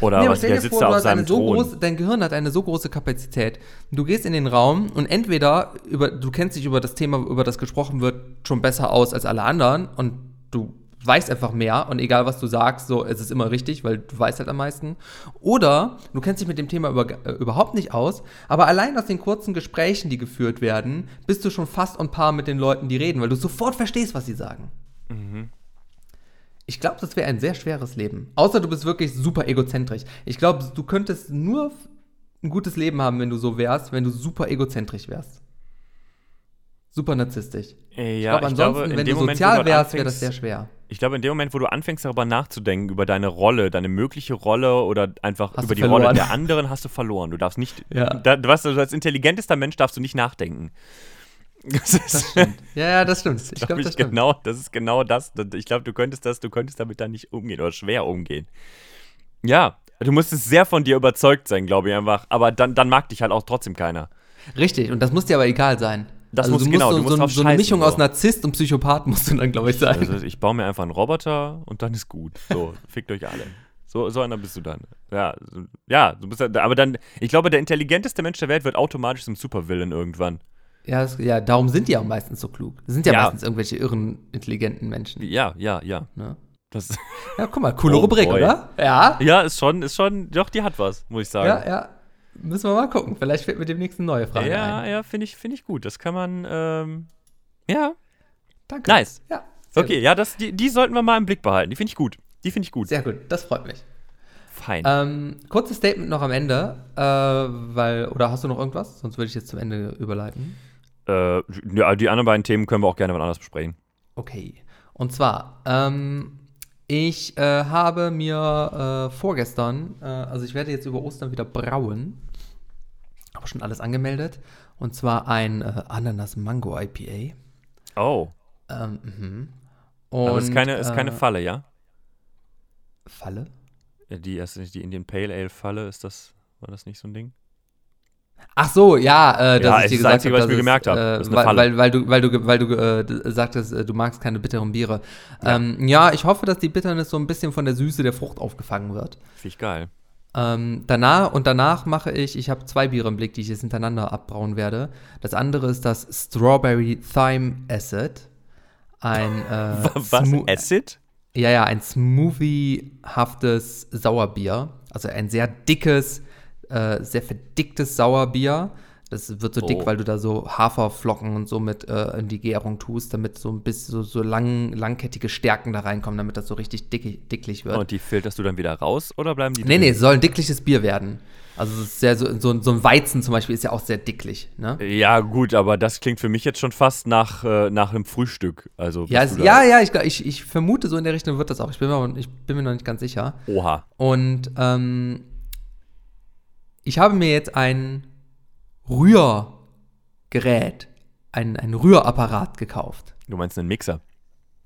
Oder Nee, was, der sitzt vor, da auf seinem eine so Thron. große, dein Gehirn hat eine so große Kapazität. Du gehst in den Raum und entweder über, du kennst dich über das Thema, über das gesprochen wird, schon besser aus als alle anderen und du weißt einfach mehr und egal was du sagst, so es ist immer richtig, weil du weißt halt am meisten. Oder du kennst dich mit dem Thema über, äh, überhaupt nicht aus, aber allein aus den kurzen Gesprächen, die geführt werden, bist du schon fast on par mit den Leuten, die reden, weil du sofort verstehst, was sie sagen. Ich glaube, das wäre ein sehr schweres Leben. Außer du bist wirklich super egozentrisch. Ich glaube, du könntest nur ein gutes Leben haben, wenn du so wärst, wenn du super egozentrisch wärst. Super narzisstisch. Äh, ich ja, glaube, ich glaube, ansonsten, in wenn dem du Moment, wo sozial du wärst, wäre das sehr schwer. Ich glaube, in dem Moment, wo du anfängst, darüber nachzudenken, über deine Rolle, deine mögliche Rolle oder einfach Hast über die Rolle verloren. der anderen, hast du verloren. Du darfst nicht, Ja. da, du weißt, du als intelligentester Mensch darfst du nicht nachdenken. Das ist, Das stimmt. ja, ja, das stimmt. Ich glaub glaube, das stimmt. genau, das ist genau das. Ich glaube, du könntest das, du könntest damit dann nicht umgehen oder schwer umgehen. Ja, du musstest sehr von dir überzeugt sein, glaube ich einfach. Aber dann, dann mag dich halt auch trotzdem keiner. Richtig, und das muss dir aber egal sein. Das also muss- du genau, musst du so, musst so, so eine Mischung aus so. Narzisst und Psychopath musst du dann, glaube ich, sein. Also ich baue mir einfach einen Roboter und dann ist gut. So, fickt euch alle. So, so einer bist du dann. Ja, so- ja, du bist ja, aber dann, ich glaube, der intelligenteste Mensch der Welt wird automatisch zum Supervillain irgendwann. Ja, das, ja, darum sind die ja meistens so klug. Das sind ja, Ja. meistens irgendwelche irren, intelligenten Menschen. Ja, ja, ja. Ne? Das, Ja, guck mal, coole Oh Rubrik, boy. oder? Ja. ja, ist schon, ist schon, doch, die hat was, muss ich sagen. Ja, ja. Müssen wir mal gucken. Vielleicht fällt mir demnächst eine neue Frage ja, ein. ja, finde ich, finde ich gut. Das kann man, ähm, ja, Danke. nice. Ja. Okay, ja, das, die, die sollten wir mal im Blick behalten. Die finde ich gut. Die finde ich gut. Gut. Sehr gut, das freut mich. Fein. Ähm, kurzes Statement noch am Ende, äh, weil, oder hast du noch irgendwas? Sonst würde ich jetzt zum Ende überleiten. Äh, ja, die anderen beiden Themen können wir auch gerne mal anders besprechen. Okay. Und zwar, ähm, ich äh, habe mir äh, vorgestern, äh, also ich werde jetzt über Ostern wieder brauen. Habe schon alles angemeldet. Und zwar ein äh, Ananas-Mango-IPA. Oh, Ähm, mhm. aber ist Und, keine, ist keine äh, Falle, ja? Falle? Die, die Indian Pale Ale Falle, ist das, war das nicht so ein Ding? Ach so, ja, äh, das Ja, ist dir gesagt Einzige, hab, was ich mir gemerkt es, hab. Äh, weil, weil, weil du, weil du, weil du äh, sagtest, äh, du magst keine bitteren Biere. Ja. Ähm, ja, ich hoffe, dass die Bitternis so ein bisschen von der Süße der Frucht aufgefangen wird. Finde ich geil. Ähm, danach und danach mache ich, ich habe zwei Biere im Blick, die ich jetzt hintereinander abbrauen werde. Das andere ist das Strawberry Thyme Acid. Ein äh, Was? Acid? ja, ja, ein smoothie-haftes Sauerbier. Also ein sehr dickes, äh, sehr verdicktes Sauerbier. Das wird so Oh. dick, weil du da so Haferflocken und so mit äh, in die Gärung tust, damit so ein bisschen so, so lang, langkettige Stärken da reinkommen, damit das so richtig dickig, dicklich wird. Und die filterst du dann wieder raus oder bleiben die nee, drin? nee, es soll ein dickliches Bier werden. Also es ist sehr so, so, so ein Weizen zum Beispiel ist ja auch sehr dicklich, ne? Ja, gut, aber das klingt für mich jetzt schon fast nach, äh, nach einem Frühstück. Also, Ja, es, ja, ja, ich, ich, ich vermute, so in der Richtung wird das auch. Ich bin mir, ich bin mir noch nicht ganz sicher. Oha. Und ähm, ich habe mir jetzt ein Rührgerät, ein, ein Rührapparat gekauft. Du meinst einen Mixer?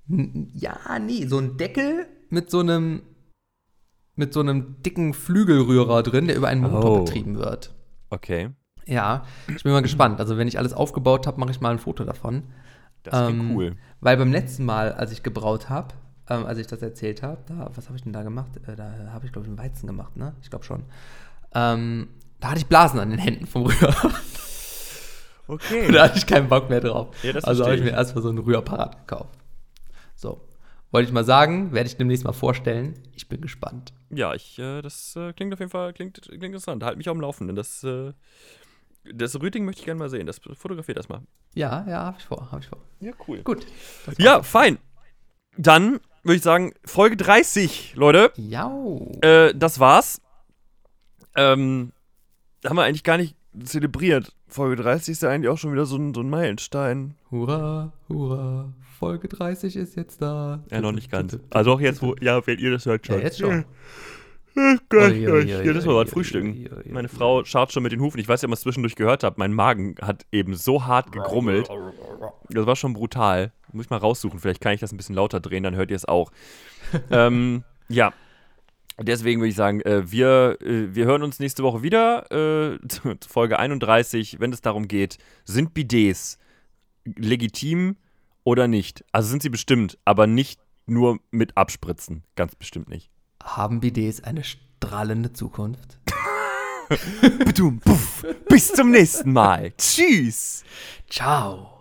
N- Ja, nee, so ein Deckel mit so einem mit so einem dicken Flügelrührer drin, der über einen Motor Oh. betrieben wird. Okay. Ja, ich bin mal gespannt. Also wenn ich alles aufgebaut habe, mache ich mal ein Foto davon. Das klingt Ähm, cool. Weil beim letzten Mal, als ich gebraut habe, ähm, als ich das erzählt habe, da, was habe ich denn da gemacht? Äh, da habe ich, glaube ich, einen Weizen gemacht, ne? Ich glaube schon. Ähm, da hatte ich Blasen an den Händen vom Rührer. Okay. da hatte ich keinen Bock mehr drauf. Ja, also habe ich mir erstmal so einen Rührapparat gekauft. So. Wollte ich mal sagen, werde ich demnächst mal vorstellen. Ich bin gespannt. Ja, ich, äh, das äh, klingt auf jeden Fall klingt, klingt interessant. Halt mich auf dem Laufenden. Das, äh, das Rüting möchte ich gerne mal sehen. Das fotografiert das mal. Ja, ja, habe ich vor, habe ich vor. Ja, cool. Gut. Ja, fein. Dann würde ich sagen, Folge 30, Leute. Jau. Äh, das war's. Ähm, haben wir eigentlich gar nicht zelebriert. Folge 30 ist ja eigentlich auch schon wieder so ein, so ein Meilenstein. Hurra, hurra. Folge 30 ist jetzt da. Ja, noch nicht ganz. Also auch jetzt, wo, ja, wenn ihr das hört Ja, schon. jetzt schon. Oh Gott, ui, Ja, das war ui, was frühstücken. Meine. Frau schaut schon mit den Hufen. Ich weiß ja, ob ihr es zwischendurch gehört habt. Mein Magen hat eben so hart gegrummelt. Das war schon brutal. Muss ich mal raussuchen. Vielleicht kann ich das ein bisschen lauter drehen, dann hört ihr es auch. ähm, ja. Deswegen würde ich sagen, äh, wir, äh, wir hören uns nächste Woche wieder. Äh, zu Folge 31, wenn es darum geht, sind Bidets legitim oder nicht? Also sind sie bestimmt, aber nicht nur mit Abspritzen. Ganz bestimmt nicht. Haben Bidets eine strahlende Zukunft? Bis zum nächsten Mal. Tschüss. Ciao.